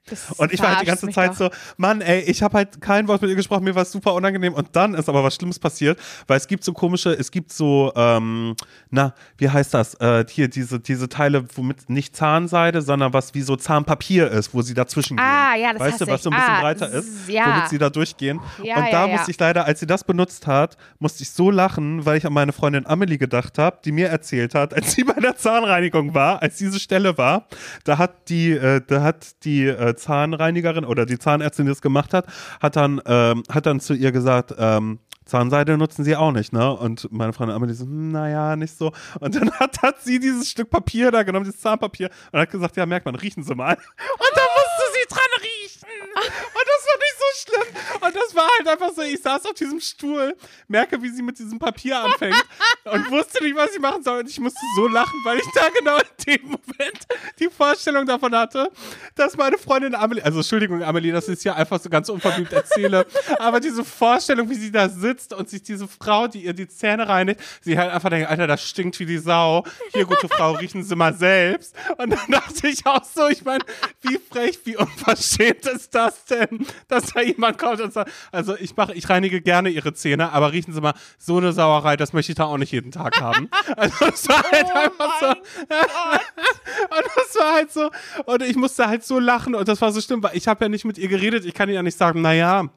Speaker 1: Das
Speaker 2: Und ich war halt die ganze Zeit so, Mann, ey, ich habe halt kein Wort mit ihr gesprochen, mir war es super unangenehm. Und dann ist aber was Schlimmes passiert, weil es gibt so komische, es gibt so, ähm, na, wie heißt das? Äh, hier, diese, diese Teile, womit nicht Zahnseide, sondern was wie so Zahnpapier ist, wo sie dazwischen
Speaker 1: Ah,
Speaker 2: gehen.
Speaker 1: ja, das
Speaker 2: Weißt du, was so ein bisschen
Speaker 1: Ah,
Speaker 2: breiter ist,
Speaker 1: ja.
Speaker 2: womit sie da durchgehen.
Speaker 1: Ja,
Speaker 2: und da musste ich leider, als sie das benutzt hat, musste ich so lachen, weil ich an meine Freundin Amelie gedacht habe, die mir erzählt hat, als sie bei der Zahnreinigung war, als diese Stelle war, da hat die, äh, da hat die äh, Zahnreinigerin oder die Zahnärztin, die das gemacht hat, hat dann, ähm, hat dann zu ihr gesagt, ähm, Zahnseide nutzen sie auch nicht, ne? Und meine Freundin Amelie so, hm, naja, nicht so. Und dann hat, hat sie dieses Stück Papier da genommen, dieses Zahnpapier, und hat gesagt, ja, merkt man, riechen Sie mal. Und da musste sie dran riechen. Und das war nicht so schlimm. Und das war halt einfach so, ich saß auf diesem Stuhl, merke, wie sie mit diesem Papier anfängt und wusste nicht, was ich machen soll. Und ich musste so lachen, weil ich da genau in dem Moment die Vorstellung davon hatte, dass meine Freundin Amelie, also Entschuldigung, Amelie, dass ich es ja einfach so ganz unverblümt erzähle, aber diese Vorstellung, wie sie da sitzt und sich diese Frau, die ihr die Zähne reinigt, sie halt einfach denkt, Alter, das stinkt wie die Sau. Hier, gute Frau, riechen Sie mal selbst. Und dann dachte ich auch so, ich meine, wie frech, wie unverschämt ist das denn, dass da jemand kommt und sagt, also ich mache, ich reinige gerne Ihre Zähne, aber riechen Sie mal, so eine Sauerei, das möchte ich da auch nicht jeden Tag haben. Also es war halt
Speaker 1: Oh
Speaker 2: einfach so. Und das war halt so, und ich musste halt so lachen und das war so schlimm, weil ich habe ja nicht mit ihr geredet, ich kann ihr ja nicht sagen, naja,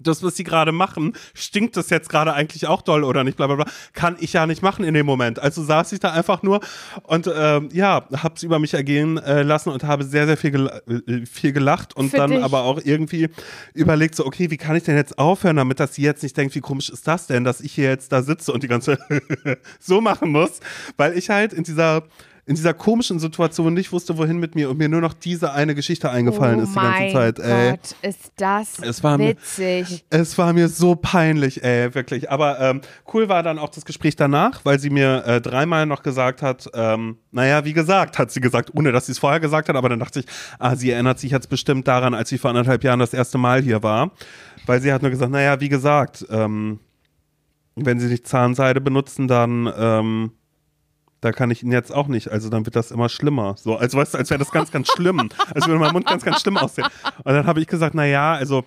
Speaker 2: das, was sie gerade machen, stinkt das jetzt gerade eigentlich auch doll oder nicht, bla bla bla, kann ich ja nicht machen in dem Moment. Also saß ich da einfach nur und ähm, ja, hab's über mich ergehen äh, lassen und habe sehr, sehr viel, gel äh, viel gelacht und
Speaker 1: Für
Speaker 2: dann
Speaker 1: dich.
Speaker 2: aber auch irgendwie überlegt, so, okay, wie kann ich denn jetzt aufhören, damit dass sie jetzt nicht denkt, wie komisch ist das denn, dass ich hier jetzt da sitze und die ganze so machen muss, weil ich halt in dieser in dieser komischen Situation nicht wusste, wohin mit mir und mir nur noch diese eine Geschichte eingefallen
Speaker 1: oh
Speaker 2: ist die ganze Zeit. Ey.
Speaker 1: Gott, ist das
Speaker 2: Es war mir-
Speaker 1: witzig.
Speaker 2: Es war mir so peinlich, ey, wirklich. Aber ähm, cool war dann auch das Gespräch danach, weil sie mir äh, dreimal noch gesagt hat, ähm, naja, wie gesagt, hat sie gesagt, ohne dass sie es vorher gesagt hat, aber dann dachte ich, ah, sie erinnert sich jetzt bestimmt daran, als sie vor anderthalb Jahren das erste Mal hier war. Weil sie hat nur gesagt, naja, wie gesagt, ähm, wenn sie nicht Zahnseide benutzen, dann ähm, da kann ich ihn jetzt auch nicht. Also dann wird das immer schlimmer. So, als weißt du, als wäre das ganz, ganz schlimm. als würde mein Mund ganz, ganz schlimm aussehen. Und dann habe ich gesagt, na ja, also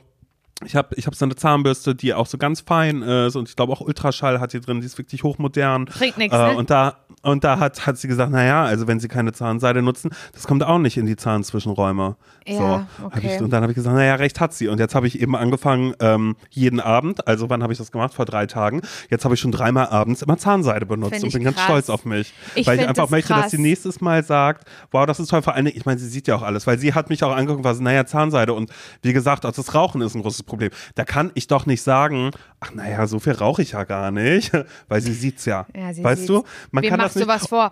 Speaker 2: ich habe ich hab so eine Zahnbürste, die auch so ganz fein ist und ich glaube auch Ultraschall hat sie drin, die ist wirklich hochmodern.
Speaker 1: Bringt nichts,
Speaker 2: Äh,
Speaker 1: ne?
Speaker 2: und da, und da hat, hat sie gesagt, naja, also wenn sie keine Zahnseide nutzen, das kommt auch nicht in die Zahnzwischenräume.
Speaker 1: Ja,
Speaker 2: so,
Speaker 1: okay.
Speaker 2: ich, und dann habe ich gesagt, naja, recht hat sie. Und jetzt habe ich eben angefangen, ähm, jeden Abend, also wann habe ich das gemacht? Vor drei Tagen. Jetzt habe ich schon dreimal abends immer Zahnseide benutzt und bin ganz
Speaker 1: krass.
Speaker 2: stolz auf mich.
Speaker 1: Ich
Speaker 2: weil ich einfach
Speaker 1: das
Speaker 2: möchte, dass
Speaker 1: krass.
Speaker 2: sie nächstes Mal sagt, wow, das ist toll. Vor Dingen, ich meine, sie sieht ja auch alles, weil sie hat mich auch angeguckt, was, naja, Zahnseide. Und wie gesagt, auch das Rauchen ist ein großes Problem. Da kann ich doch nicht sagen, ach naja, so viel rauche ich ja gar nicht, weil sie sieht's ja.
Speaker 1: Ja, sie
Speaker 2: weißt
Speaker 1: sieht's.
Speaker 2: du? Man
Speaker 1: Wem
Speaker 2: kann
Speaker 1: machst
Speaker 2: das
Speaker 1: du
Speaker 2: nicht.
Speaker 1: was vor?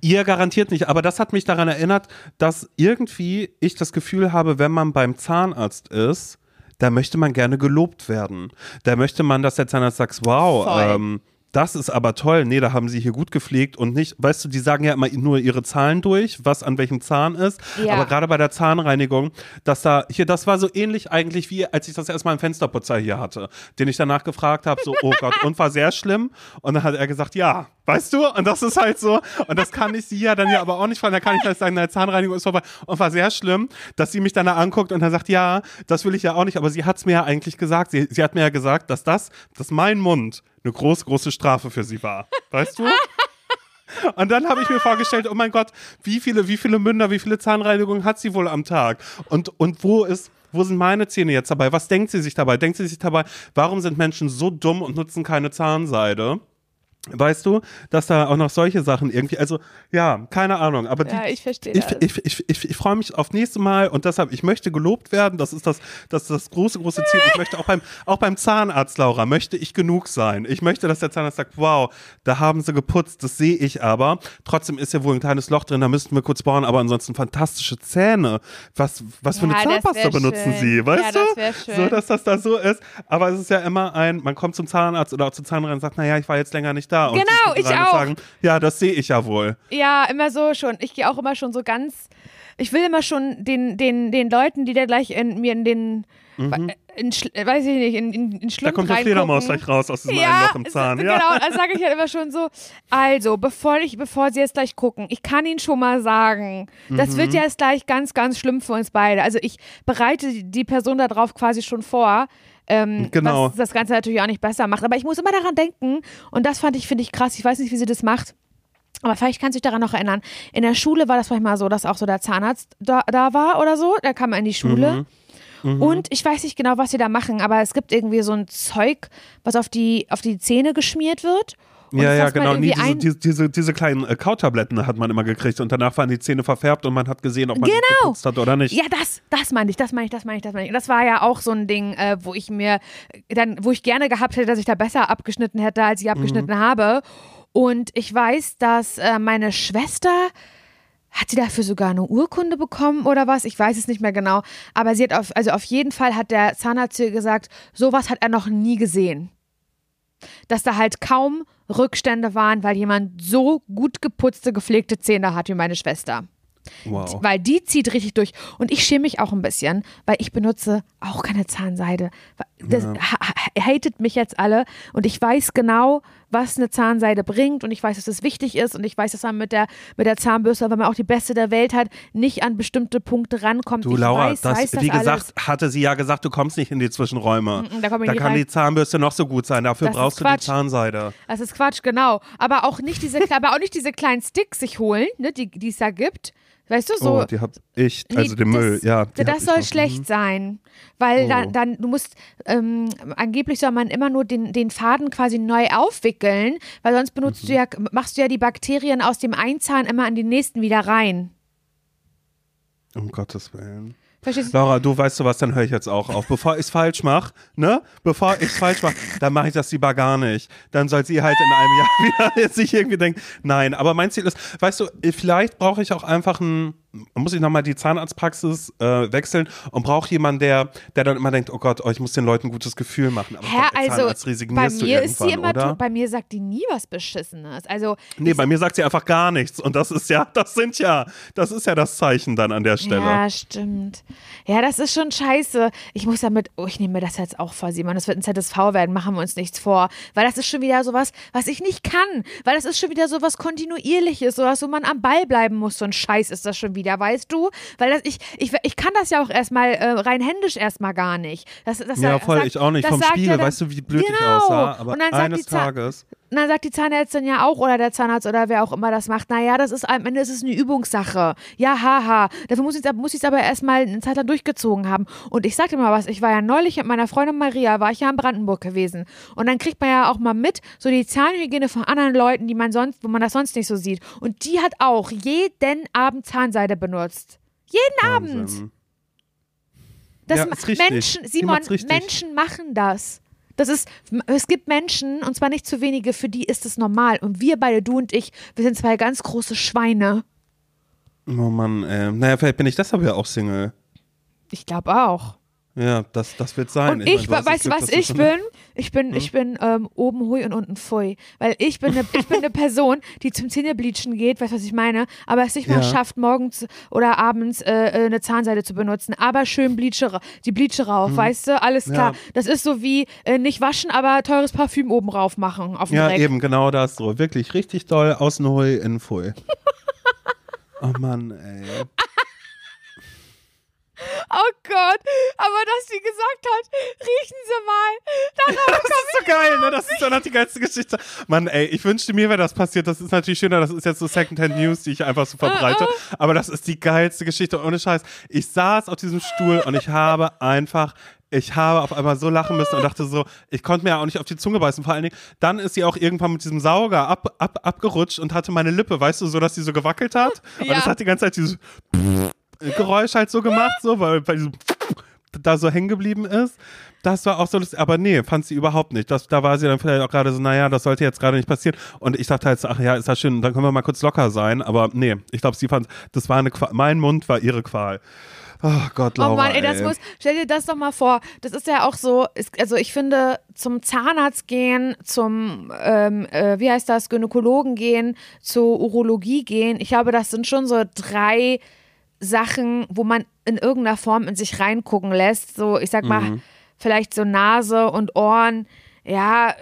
Speaker 2: Ihr garantiert nicht, aber das hat mich daran erinnert, dass irgendwie ich das Gefühl habe, wenn man beim Zahnarzt ist, da möchte man gerne gelobt werden. Da möchte man, dass der Zahnarzt sagt, wow,
Speaker 1: Voll.
Speaker 2: ähm, das ist aber toll. Nee, da haben sie hier gut gepflegt und nicht, weißt du, die sagen ja immer nur ihre Zahlen durch, was an welchem Zahn ist.
Speaker 1: Ja.
Speaker 2: Aber gerade bei der Zahnreinigung, dass da, hier, das war so ähnlich eigentlich wie, als ich das erstmal einen Fensterputzer hier hatte, den ich danach gefragt habe, so, oh Gott, und war sehr schlimm. Und dann hat er gesagt, ja, weißt du? Und das ist halt so. Und das kann ich sie ja dann ja aber auch nicht fragen. Da kann ich halt sagen, deine Zahnreinigung ist vorbei. Und war sehr schlimm, dass sie mich dann da anguckt und dann sagt, ja, das will ich ja auch nicht. Aber sie hat es mir ja eigentlich gesagt. Sie, sie hat mir ja gesagt, dass das, dass mein Mund eine große, große Strafe für sie war. Weißt du? Und dann habe ich mir vorgestellt, oh mein Gott, wie viele, wie viele Münder, wie viele Zahnreinigungen hat sie wohl am Tag? Und, und wo ist, wo sind meine Zähne jetzt dabei? Was denkt sie sich dabei? Denkt sie sich dabei, warum sind Menschen so dumm und nutzen keine Zahnseide? Weißt du, dass da auch noch solche Sachen irgendwie, also ja, keine Ahnung, aber die,
Speaker 1: Ja, ich verstehe
Speaker 2: ich, ich, ich, ich, ich freue mich auf nächste Mal und deshalb, ich möchte gelobt werden, das ist das, das, ist das große, große Ziel. Ich möchte auch beim, auch beim Zahnarzt, Laura, möchte ich genug sein. Ich möchte, dass der Zahnarzt sagt, wow, da haben sie geputzt, das sehe ich aber. Trotzdem ist ja wohl ein kleines Loch drin, da müssten wir kurz bohren, aber ansonsten fantastische Zähne. Was, was für eine Zahnpasta benutzen
Speaker 1: schön.
Speaker 2: sie, weißt
Speaker 1: Ja,
Speaker 2: du?
Speaker 1: das schön.
Speaker 2: So, dass das da so ist. Aber es ist ja immer ein, man kommt zum Zahnarzt oder auch zur Zahnrein und sagt, naja, ich war jetzt länger nicht da. Und
Speaker 1: Genau, ich auch.
Speaker 2: Sagen, ja, das sehe ich ja wohl.
Speaker 1: Ja, immer so schon. Ich gehe auch immer schon so ganz. Ich will immer schon den, den, den Leuten, die da gleich in, mir in den. In, Schl- äh, weiß ich nicht, in, in, in
Speaker 2: Da kommt der. Fledermaus gleich raus aus diesem einen
Speaker 1: Ja,
Speaker 2: Loch im Zahn. Ja.
Speaker 1: genau, dann sage ich halt immer schon so, also, bevor ich, bevor sie jetzt gleich gucken, ich kann Ihnen schon mal sagen, das
Speaker 2: Mhm.
Speaker 1: wird ja jetzt gleich ganz, ganz schlimm für uns beide. Also ich bereite die- die Person darauf quasi schon vor. Ähm,
Speaker 2: Genau.
Speaker 1: Was das Ganze natürlich auch nicht besser macht. Aber ich muss immer daran denken, und das fand ich, finde ich krass, ich weiß nicht, wie sie das macht. Aber vielleicht kannst du dich daran noch erinnern. In der Schule war das manchmal so, dass auch so der Zahnarzt da, da war oder so. Da kam in die Schule.
Speaker 2: Mhm.
Speaker 1: Und ich weiß nicht genau, was sie da machen, aber es gibt irgendwie so ein Zeug, was auf die, auf die Zähne geschmiert wird. Und
Speaker 2: Ja, ja, genau. Nee, diese, diese, diese, diese kleinen äh, Kautabletten hat man immer gekriegt und danach waren die Zähne verfärbt und man hat gesehen, ob man
Speaker 1: Genau.
Speaker 2: geputzt hat oder nicht.
Speaker 1: Ja, das, das meine ich, das meine ich, das meine ich, das meine ich. Und das war ja auch so ein Ding, äh, wo ich mir dann, wo ich gerne gehabt hätte, dass ich da besser abgeschnitten hätte, als ich abgeschnitten habe. Und ich weiß, dass äh, meine Schwester hat sie dafür sogar eine Urkunde bekommen oder was? Ich weiß es nicht mehr genau. Aber sie hat auf, also auf jeden Fall hat der Zahnarzt ihr gesagt, sowas hat er noch nie gesehen. Dass da halt kaum Rückstände waren, weil jemand so gut geputzte, gepflegte Zähne hat wie meine Schwester.
Speaker 2: Wow.
Speaker 1: Weil die zieht richtig durch. Und ich schäme mich auch ein bisschen, weil ich benutze auch keine Zahnseide. Das ha- hatet mich jetzt alle. Und ich weiß genau, was eine Zahnseide bringt. Und ich weiß, dass es wichtig ist. Und ich weiß, dass man mit der, mit der Zahnbürste, wenn man auch die beste der Welt hat, nicht an bestimmte Punkte rankommt.
Speaker 2: Du,
Speaker 1: ich
Speaker 2: Laura,
Speaker 1: weiß,
Speaker 2: das,
Speaker 1: weiß das
Speaker 2: wie gesagt,
Speaker 1: alles.
Speaker 2: hatte sie ja gesagt, du kommst nicht in die Zwischenräume.
Speaker 1: Mm, da ich
Speaker 2: da
Speaker 1: nicht
Speaker 2: kann
Speaker 1: rein.
Speaker 2: die Zahnbürste noch so gut sein. Dafür
Speaker 1: Das
Speaker 2: brauchst du die. Zahnseide.
Speaker 1: Das ist Quatsch, genau. Aber auch nicht diese, aber auch nicht diese kleinen Sticks sich holen, ne, die es da gibt, Weißt du, so.
Speaker 2: oh, die hab ich,
Speaker 1: Nee,
Speaker 2: also den Müll,
Speaker 1: das,
Speaker 2: ja.
Speaker 1: Das soll schlecht
Speaker 2: Mhm.
Speaker 1: sein, weil
Speaker 2: Oh.
Speaker 1: dann, dann, du musst, ähm, angeblich soll man immer nur den, den Faden quasi neu aufwickeln, weil sonst benutzt
Speaker 2: Mhm.
Speaker 1: du ja, machst du ja die Bakterien aus dem einen Zahn immer in den nächsten wieder rein.
Speaker 2: Um Gottes Willen.
Speaker 1: Verstehst du?
Speaker 2: Laura, du weißt du was, dann höre ich jetzt auch auf. Bevor ich es falsch mache, ne? Bevor ich es falsch mache, dann mache ich das lieber gar nicht. Dann soll sie halt in einem Jahr wieder sich irgendwie denken, nein, aber mein Ziel ist, weißt du, vielleicht brauche ich auch einfach ein, muss ich nochmal die Zahnarztpraxis äh, wechseln und brauche jemanden, der, der dann immer denkt, oh Gott, oh, ich muss den Leuten ein gutes Gefühl machen. Aber als
Speaker 1: also bei
Speaker 2: du
Speaker 1: mir ist sie immer,
Speaker 2: oder?
Speaker 1: tot, bei mir sagt die nie was Beschissenes. Also,
Speaker 2: Nee, bei mir sagt sie einfach gar nichts. Und das ist ja, das sind ja, das ist ja das Zeichen dann an der Stelle.
Speaker 1: Ja, stimmt. Ja, das ist schon scheiße. Ich muss damit, oh, ich nehme mir das jetzt auch vor, Simon. Das wird ein ZSV werden, machen wir uns nichts vor. Weil das ist schon wieder sowas, was ich nicht kann. Weil das ist schon wieder sowas Kontinuierliches, sowas, wo man am Ball bleiben muss. So ein Scheiß ist das schon wieder, weißt du? Weil das, ich, ich, ich kann das ja auch erstmal äh, rein händisch erstmal gar nicht. Das, das
Speaker 2: Ja, voll,
Speaker 1: sagt-
Speaker 2: ich auch nicht. Vom Spiegel,
Speaker 1: ja dann-
Speaker 2: weißt du, wie blöd ich
Speaker 1: Genau.
Speaker 2: aussah. Aber eines Tages.
Speaker 1: Und dann sagt die Zahnärztin ja auch oder der Zahnarzt oder wer auch immer das macht, naja, das ist am Ende ist es eine Übungssache. Ja, haha. Dafür muss ich es muss ich's aber erstmal eine Zeit lang durchgezogen haben. Und ich sagte mal was, ich war ja neulich mit meiner Freundin Maria, war ich ja in Brandenburg gewesen. Und dann kriegt man ja auch mal mit, so die Zahnhygiene von anderen Leuten, die man sonst, wo man das sonst nicht so sieht. Und die hat auch jeden Abend Zahnseide benutzt. Jeden Abend.
Speaker 2: Wahnsinn.
Speaker 1: Das
Speaker 2: Ja,
Speaker 1: ma-
Speaker 2: ist richtig.
Speaker 1: Menschen, Simon. Menschen machen das. Das ist, es gibt Menschen, und zwar nicht zu wenige, für die ist es normal. Und wir beide, du und ich, wir sind zwei ganz große Schweine.
Speaker 2: Oh Mann, ey. Naja, vielleicht bin ich deshalb ja auch Single.
Speaker 1: Ich glaube auch.
Speaker 2: Ja, das, das wird sein.
Speaker 1: Und ich,
Speaker 2: das
Speaker 1: weißt du, was ich bin? Ich bin,
Speaker 2: Hm?
Speaker 1: ich bin ähm, oben hui und unten pfui. Weil ich bin eine ich bin eine Person, die zum Zähnebleachen geht, weißt du, was ich meine? Aber es nicht mal
Speaker 2: Ja.
Speaker 1: schafft, morgens oder abends äh, äh, eine Zahnseide zu benutzen. Aber schön Bleache, ra- die Bleache rauf, weißt du? Alles klar.
Speaker 2: Hm. Ja.
Speaker 1: Das ist so wie äh, nicht waschen, aber teures Parfüm oben rauf machen auf dem
Speaker 2: Ja,
Speaker 1: Dreck.
Speaker 2: eben, genau das so. Wirklich richtig doll, außen hui, innen pfui. oh Mann, ey.
Speaker 1: Oh Gott, aber dass sie gesagt hat, riechen Sie mal. Darauf
Speaker 2: Das ist so geil, ne? Das ist doch noch die geilste Geschichte. Mann, ey, ich wünschte mir, wäre das passiert. Das ist natürlich schöner. Das ist jetzt so Secondhand News, die ich einfach so verbreite. Aber das ist die geilste Geschichte. Ohne Scheiß. Ich saß auf diesem Stuhl und ich habe einfach ich habe auf einmal so lachen müssen und dachte so, ich konnte mir ja auch nicht auf die Zunge beißen. Vor allen Dingen, dann ist sie auch irgendwann mit diesem Sauger ab, ab, abgerutscht und hatte meine Lippe, weißt du, so, dass sie so gewackelt hat. Und
Speaker 1: Ja.
Speaker 2: es hat die ganze Zeit dieses Geräusch halt so gemacht, so, weil, weil diesem da so hängen geblieben ist. Das war auch so lustig. Aber nee, fand sie überhaupt nicht. Das, da war sie dann vielleicht auch gerade so, naja, das sollte jetzt gerade nicht passieren. Und ich dachte halt, so, ach ja, ist das schön, dann können wir mal kurz locker sein. Aber nee, ich glaube, sie fand, das war eine Qual. Mein Mund war ihre Qual. Oh Gott, Laura,
Speaker 1: Oh Mann, ey, das muss, stell dir das doch mal vor. Das ist ja auch so, ist, also ich finde, zum Zahnarzt gehen, zum, ähm, äh, wie heißt das, Gynäkologen gehen, zur Urologie gehen. Ich glaube, das sind schon so drei Sachen, wo man in irgendeiner Form in sich reingucken lässt. So, ich sag mal,
Speaker 2: Mhm.
Speaker 1: vielleicht so Nase und Ohren. Ja,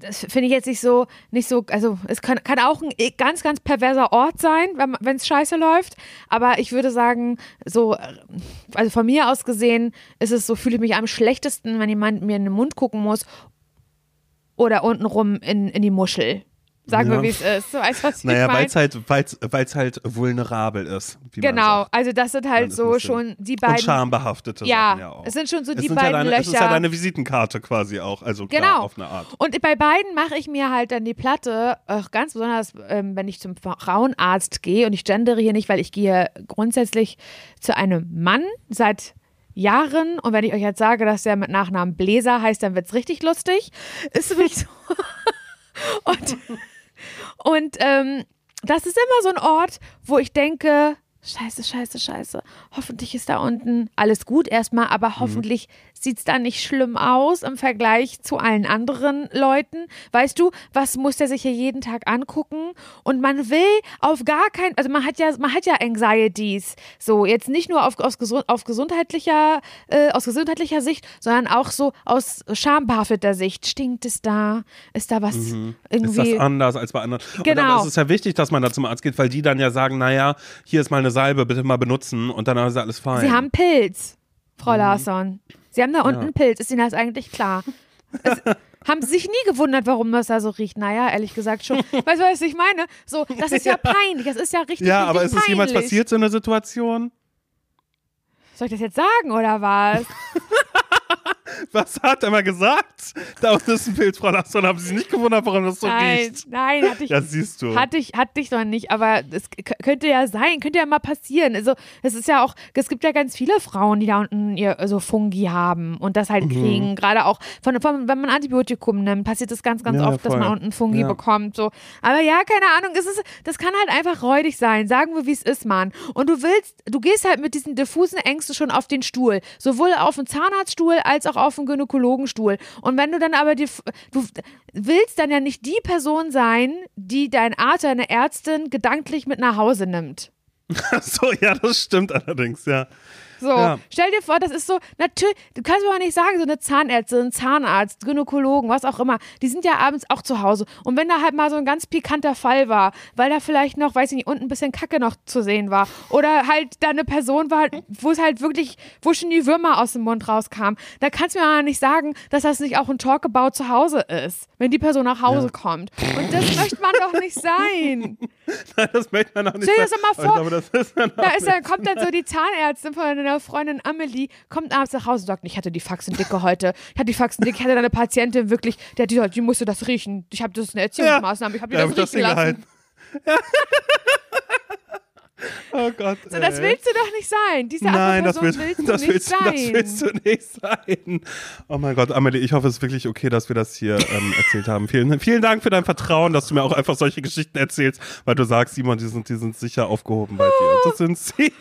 Speaker 1: das finde ich jetzt nicht so, nicht so, also es kann, kann auch ein ganz, ganz perverser Ort sein, wenn es scheiße läuft. Aber ich würde sagen, so, also von mir aus gesehen, ist es so, fühle ich mich am schlechtesten, wenn jemand mir in den Mund gucken muss oder untenrum in, in die Muschel. Sagen
Speaker 2: Ja.
Speaker 1: wir, wie es ist. Weißt du, was
Speaker 2: Naja, weil es halt, weil's, weil's halt vulnerabel ist.
Speaker 1: Genau, also das sind halt so schon die
Speaker 2: Und
Speaker 1: beiden.
Speaker 2: schambehaftete
Speaker 1: Ja,
Speaker 2: Sachen ja auch.
Speaker 1: es sind schon so
Speaker 2: Es
Speaker 1: die beiden
Speaker 2: ja deine,
Speaker 1: Löcher.
Speaker 2: Es ist ja deine Visitenkarte quasi auch. Also klar,
Speaker 1: Genau.
Speaker 2: auf eine Art.
Speaker 1: Und bei beiden mache ich mir halt dann die Platte, auch ganz besonders, ähm, wenn ich zum Frauenarzt gehe. Und ich gendere hier nicht, weil ich gehe grundsätzlich zu einem Mann seit Jahren. Und wenn ich euch jetzt sage, dass der mit Nachnamen Bläser heißt, dann wird es richtig lustig. Ist wirklich so. und und ähm, das ist immer so ein Ort, wo ich denke, scheiße, scheiße, scheiße. Hoffentlich ist da unten alles gut erstmal, aber hoffentlich sieht es da nicht schlimm aus im Vergleich zu allen anderen Leuten. Weißt du, was muss der sich hier jeden Tag angucken? Und man will auf gar keinen, also man hat ja, man hat ja Anxieties. So, jetzt nicht nur auf, aus auf gesundheitlicher, äh, aus gesundheitlicher Sicht, sondern auch so aus schambehafteter Sicht. Stinkt es da? Ist da was
Speaker 2: Ist
Speaker 1: irgendwie?
Speaker 2: das anders als bei anderen? Und
Speaker 1: Genau.
Speaker 2: dann ist es ja wichtig, dass man da zum Arzt geht, weil die dann ja sagen, naja, hier ist mal eine Salbe, bitte mal benutzen und dann ist alles fein.
Speaker 1: Sie haben Pilz, Frau Larsson. Sie haben da unten
Speaker 2: Ja.
Speaker 1: einen Pilz. Ist Ihnen das eigentlich klar? Es, haben sich nie gewundert, warum das da so riecht. Naja, ehrlich gesagt schon. Weißt du, was ich meine? So, das ist ja, peinlich. Das ist ja richtig,
Speaker 2: Ja,
Speaker 1: richtig
Speaker 2: aber ist es
Speaker 1: peinlich.
Speaker 2: jemals passiert, so eine Situation?
Speaker 1: Soll ich das jetzt sagen oder was?
Speaker 2: Was hat er mal gesagt? Da unten ist ein Pilz, Frau Lasson. Haben Sie sich nicht gewundert, warum das so
Speaker 1: nein,
Speaker 2: riecht?
Speaker 1: nein, hatte ich,
Speaker 2: Ja, siehst du.
Speaker 1: hatte ich, hatte ich noch nicht, aber es könnte ja sein, könnte ja mal passieren. Also, es ist ja auch, es gibt ja ganz viele Frauen, die da unten ihr so Fungi haben und das
Speaker 2: Mhm.
Speaker 1: halt kriegen. Gerade auch von, von, wenn man Antibiotikum nimmt, passiert das ganz, ganz
Speaker 2: Ja,
Speaker 1: oft, dass
Speaker 2: voll.
Speaker 1: man unten Fungi
Speaker 2: Ja.
Speaker 1: bekommt. So. Aber ja, keine Ahnung, es ist, das kann halt einfach räudig sein. Sagen wir, wie es ist, Mann. Und du willst, du gehst halt mit diesen diffusen Ängsten schon auf den Stuhl. Sowohl auf den Zahnarztstuhl als auch auf den Gynäkologenstuhl. Und wenn du dann aber die, du willst dann ja nicht die Person sein, die dein Arzt, deine Ärztin gedanklich mit nach Hause nimmt.
Speaker 2: so, ja, das stimmt allerdings, ja.
Speaker 1: So,
Speaker 2: Ja.
Speaker 1: stell dir vor, das ist so, natürlich, du kannst mir mal nicht sagen, so eine Zahnärztin, ein Zahnarzt, Gynäkologen, was auch immer, die sind ja abends auch zu Hause. Und wenn da halt mal so ein ganz pikanter Fall war, weil da vielleicht noch, weiß ich nicht, unten ein bisschen Kacke noch zu sehen war, oder halt da eine Person war, wo es halt wirklich, wo schon die Würmer aus dem Mund rauskamen, da kannst du mir mal nicht sagen, dass das nicht auch ein Talkabout zu Hause ist, wenn die Person nach Hause kommt. Und das möchte man doch nicht sein.
Speaker 2: Nein, das möchte man auch nicht
Speaker 1: Stell dir das mal vor,
Speaker 2: glaube, das ist
Speaker 1: Da ist dann, kommt dann so die Zahnärztin von einer Freundin Amelie, kommt abends nach Hause und sagt, ich hatte die Faxendicke heute. Ich hatte die Faxendicke, ich hatte eine Patientin wirklich, der, die, die musste das riechen. Ich habe das ist eine Erziehungsmaßnahme, ich habe ihr
Speaker 2: hab
Speaker 1: das
Speaker 2: das
Speaker 1: riechen lassen.
Speaker 2: hingehalten. oh Gott.
Speaker 1: So, das willst du doch nicht sein. Diese
Speaker 2: Nein, das willst,
Speaker 1: willst du
Speaker 2: das,
Speaker 1: nicht
Speaker 2: willst,
Speaker 1: sein.
Speaker 2: das willst du nicht sein. Oh mein Gott, Amelie, ich hoffe, es ist wirklich okay, dass wir das hier ähm, erzählt haben. Vielen, vielen Dank für dein Vertrauen, dass du mir auch einfach solche Geschichten erzählst, weil du sagst, Simon, die sind, die sind sicher aufgehoben bei dir. Das sind sie.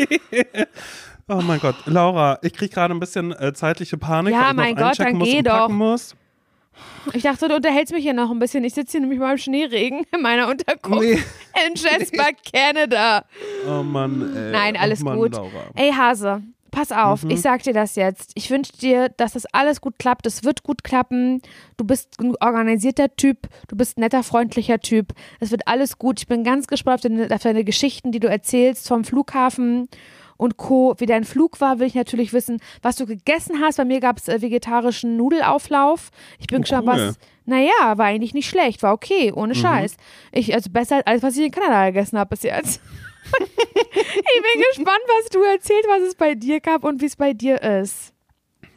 Speaker 2: Oh mein Gott, Laura, ich kriege gerade ein bisschen äh, zeitliche Panik,
Speaker 1: Ja,
Speaker 2: weil ich
Speaker 1: mein
Speaker 2: noch
Speaker 1: Gott,
Speaker 2: einchecken
Speaker 1: dann
Speaker 2: muss
Speaker 1: geh
Speaker 2: und packen
Speaker 1: doch.
Speaker 2: muss.
Speaker 1: Ich dachte, du unterhältst mich hier noch ein bisschen. Ich sitze hier nämlich mal im Schneeregen in meiner Unterkunft
Speaker 2: Nee.
Speaker 1: in Jasper, Canada.
Speaker 2: Oh Mann, ey.
Speaker 1: Nein, alles
Speaker 2: oh Mann,
Speaker 1: gut.
Speaker 2: Laura.
Speaker 1: Ey, Hase, pass auf,
Speaker 2: Mhm.
Speaker 1: ich sag dir das jetzt. Ich wünsche dir, dass das alles gut klappt. Es wird gut klappen. Du bist ein organisierter Typ. Du bist ein netter, freundlicher Typ. Es wird alles gut. Ich bin ganz gespannt auf deine, auf deine Geschichten, die du erzählst vom Flughafen und Co. Wie dein Flug war, will ich natürlich wissen, was du gegessen hast. Bei mir gab es äh, vegetarischen Nudelauflauf. Ich bin
Speaker 2: Oh,
Speaker 1: gespannt,
Speaker 2: cool. Mhm.
Speaker 1: was. Naja, war eigentlich nicht schlecht, war okay, ohne Scheiß. Ich, also besser als alles, was ich in Kanada gegessen habe bis jetzt. ich bin gespannt, was du erzählst, was es bei dir gab und wie es bei dir ist.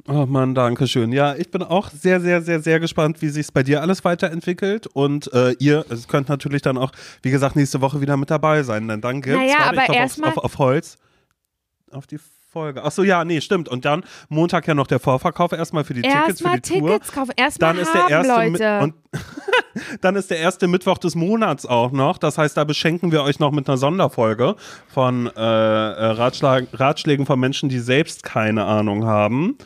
Speaker 2: Oh Mann, danke schön. Ja, ich bin auch sehr, sehr, sehr, sehr gespannt, wie sich es bei dir alles weiterentwickelt. Und äh, ihr könnt natürlich dann auch, wie gesagt, nächste Woche wieder mit dabei sein. Denn dann gibt's,
Speaker 1: Naja, aber erstmal-
Speaker 2: auf, auf Holz. Auf die Folge. Achso, ja, nee, stimmt. Und dann Montag ja noch der Vorverkauf erstmal für die Tickets, für
Speaker 1: Erstmal
Speaker 2: Tour.
Speaker 1: Tickets kaufen, erstmal
Speaker 2: Dann ist
Speaker 1: haben,
Speaker 2: der erste
Speaker 1: Leute.
Speaker 2: dann ist der erste Mittwoch des Monats auch noch. Das heißt, da beschenken wir euch noch mit einer Sonderfolge von äh, äh, Ratschlägen von Menschen, die selbst keine Ahnung haben.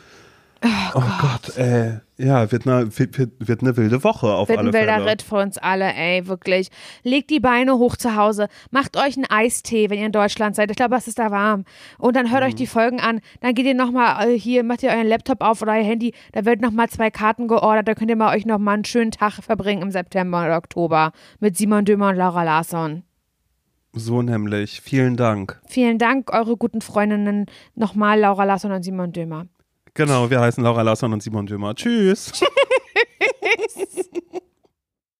Speaker 2: Oh, Gott. ey. Ja, wird eine, wird, wird- wird eine wilde Woche auf
Speaker 1: wird
Speaker 2: alle
Speaker 1: ein wilder
Speaker 2: Fälle.
Speaker 1: Ritt für uns alle, ey, wirklich. Legt die Beine hoch zu Hause, macht euch einen Eistee, wenn ihr in Deutschland seid. Ich glaube, es ist da warm. Und dann hört euch
Speaker 2: Mhm.
Speaker 1: die Folgen an. Dann geht ihr nochmal äh, hier, macht ihr euren Laptop auf oder euer Handy. Da wird nochmal zwei Karten geordert. Da könnt ihr mal euch nochmal einen schönen Tag verbringen im September oder Oktober mit Simon Dömer und Laura Larsson.
Speaker 2: So nämlich. Vielen Dank.
Speaker 1: Vielen Dank, eure guten Freundinnen. Nochmal Laura Larsson und Simon Dömer.
Speaker 2: Genau, wir heißen Laura Lasson und Simon Dömer. Tschüss. Tschüss.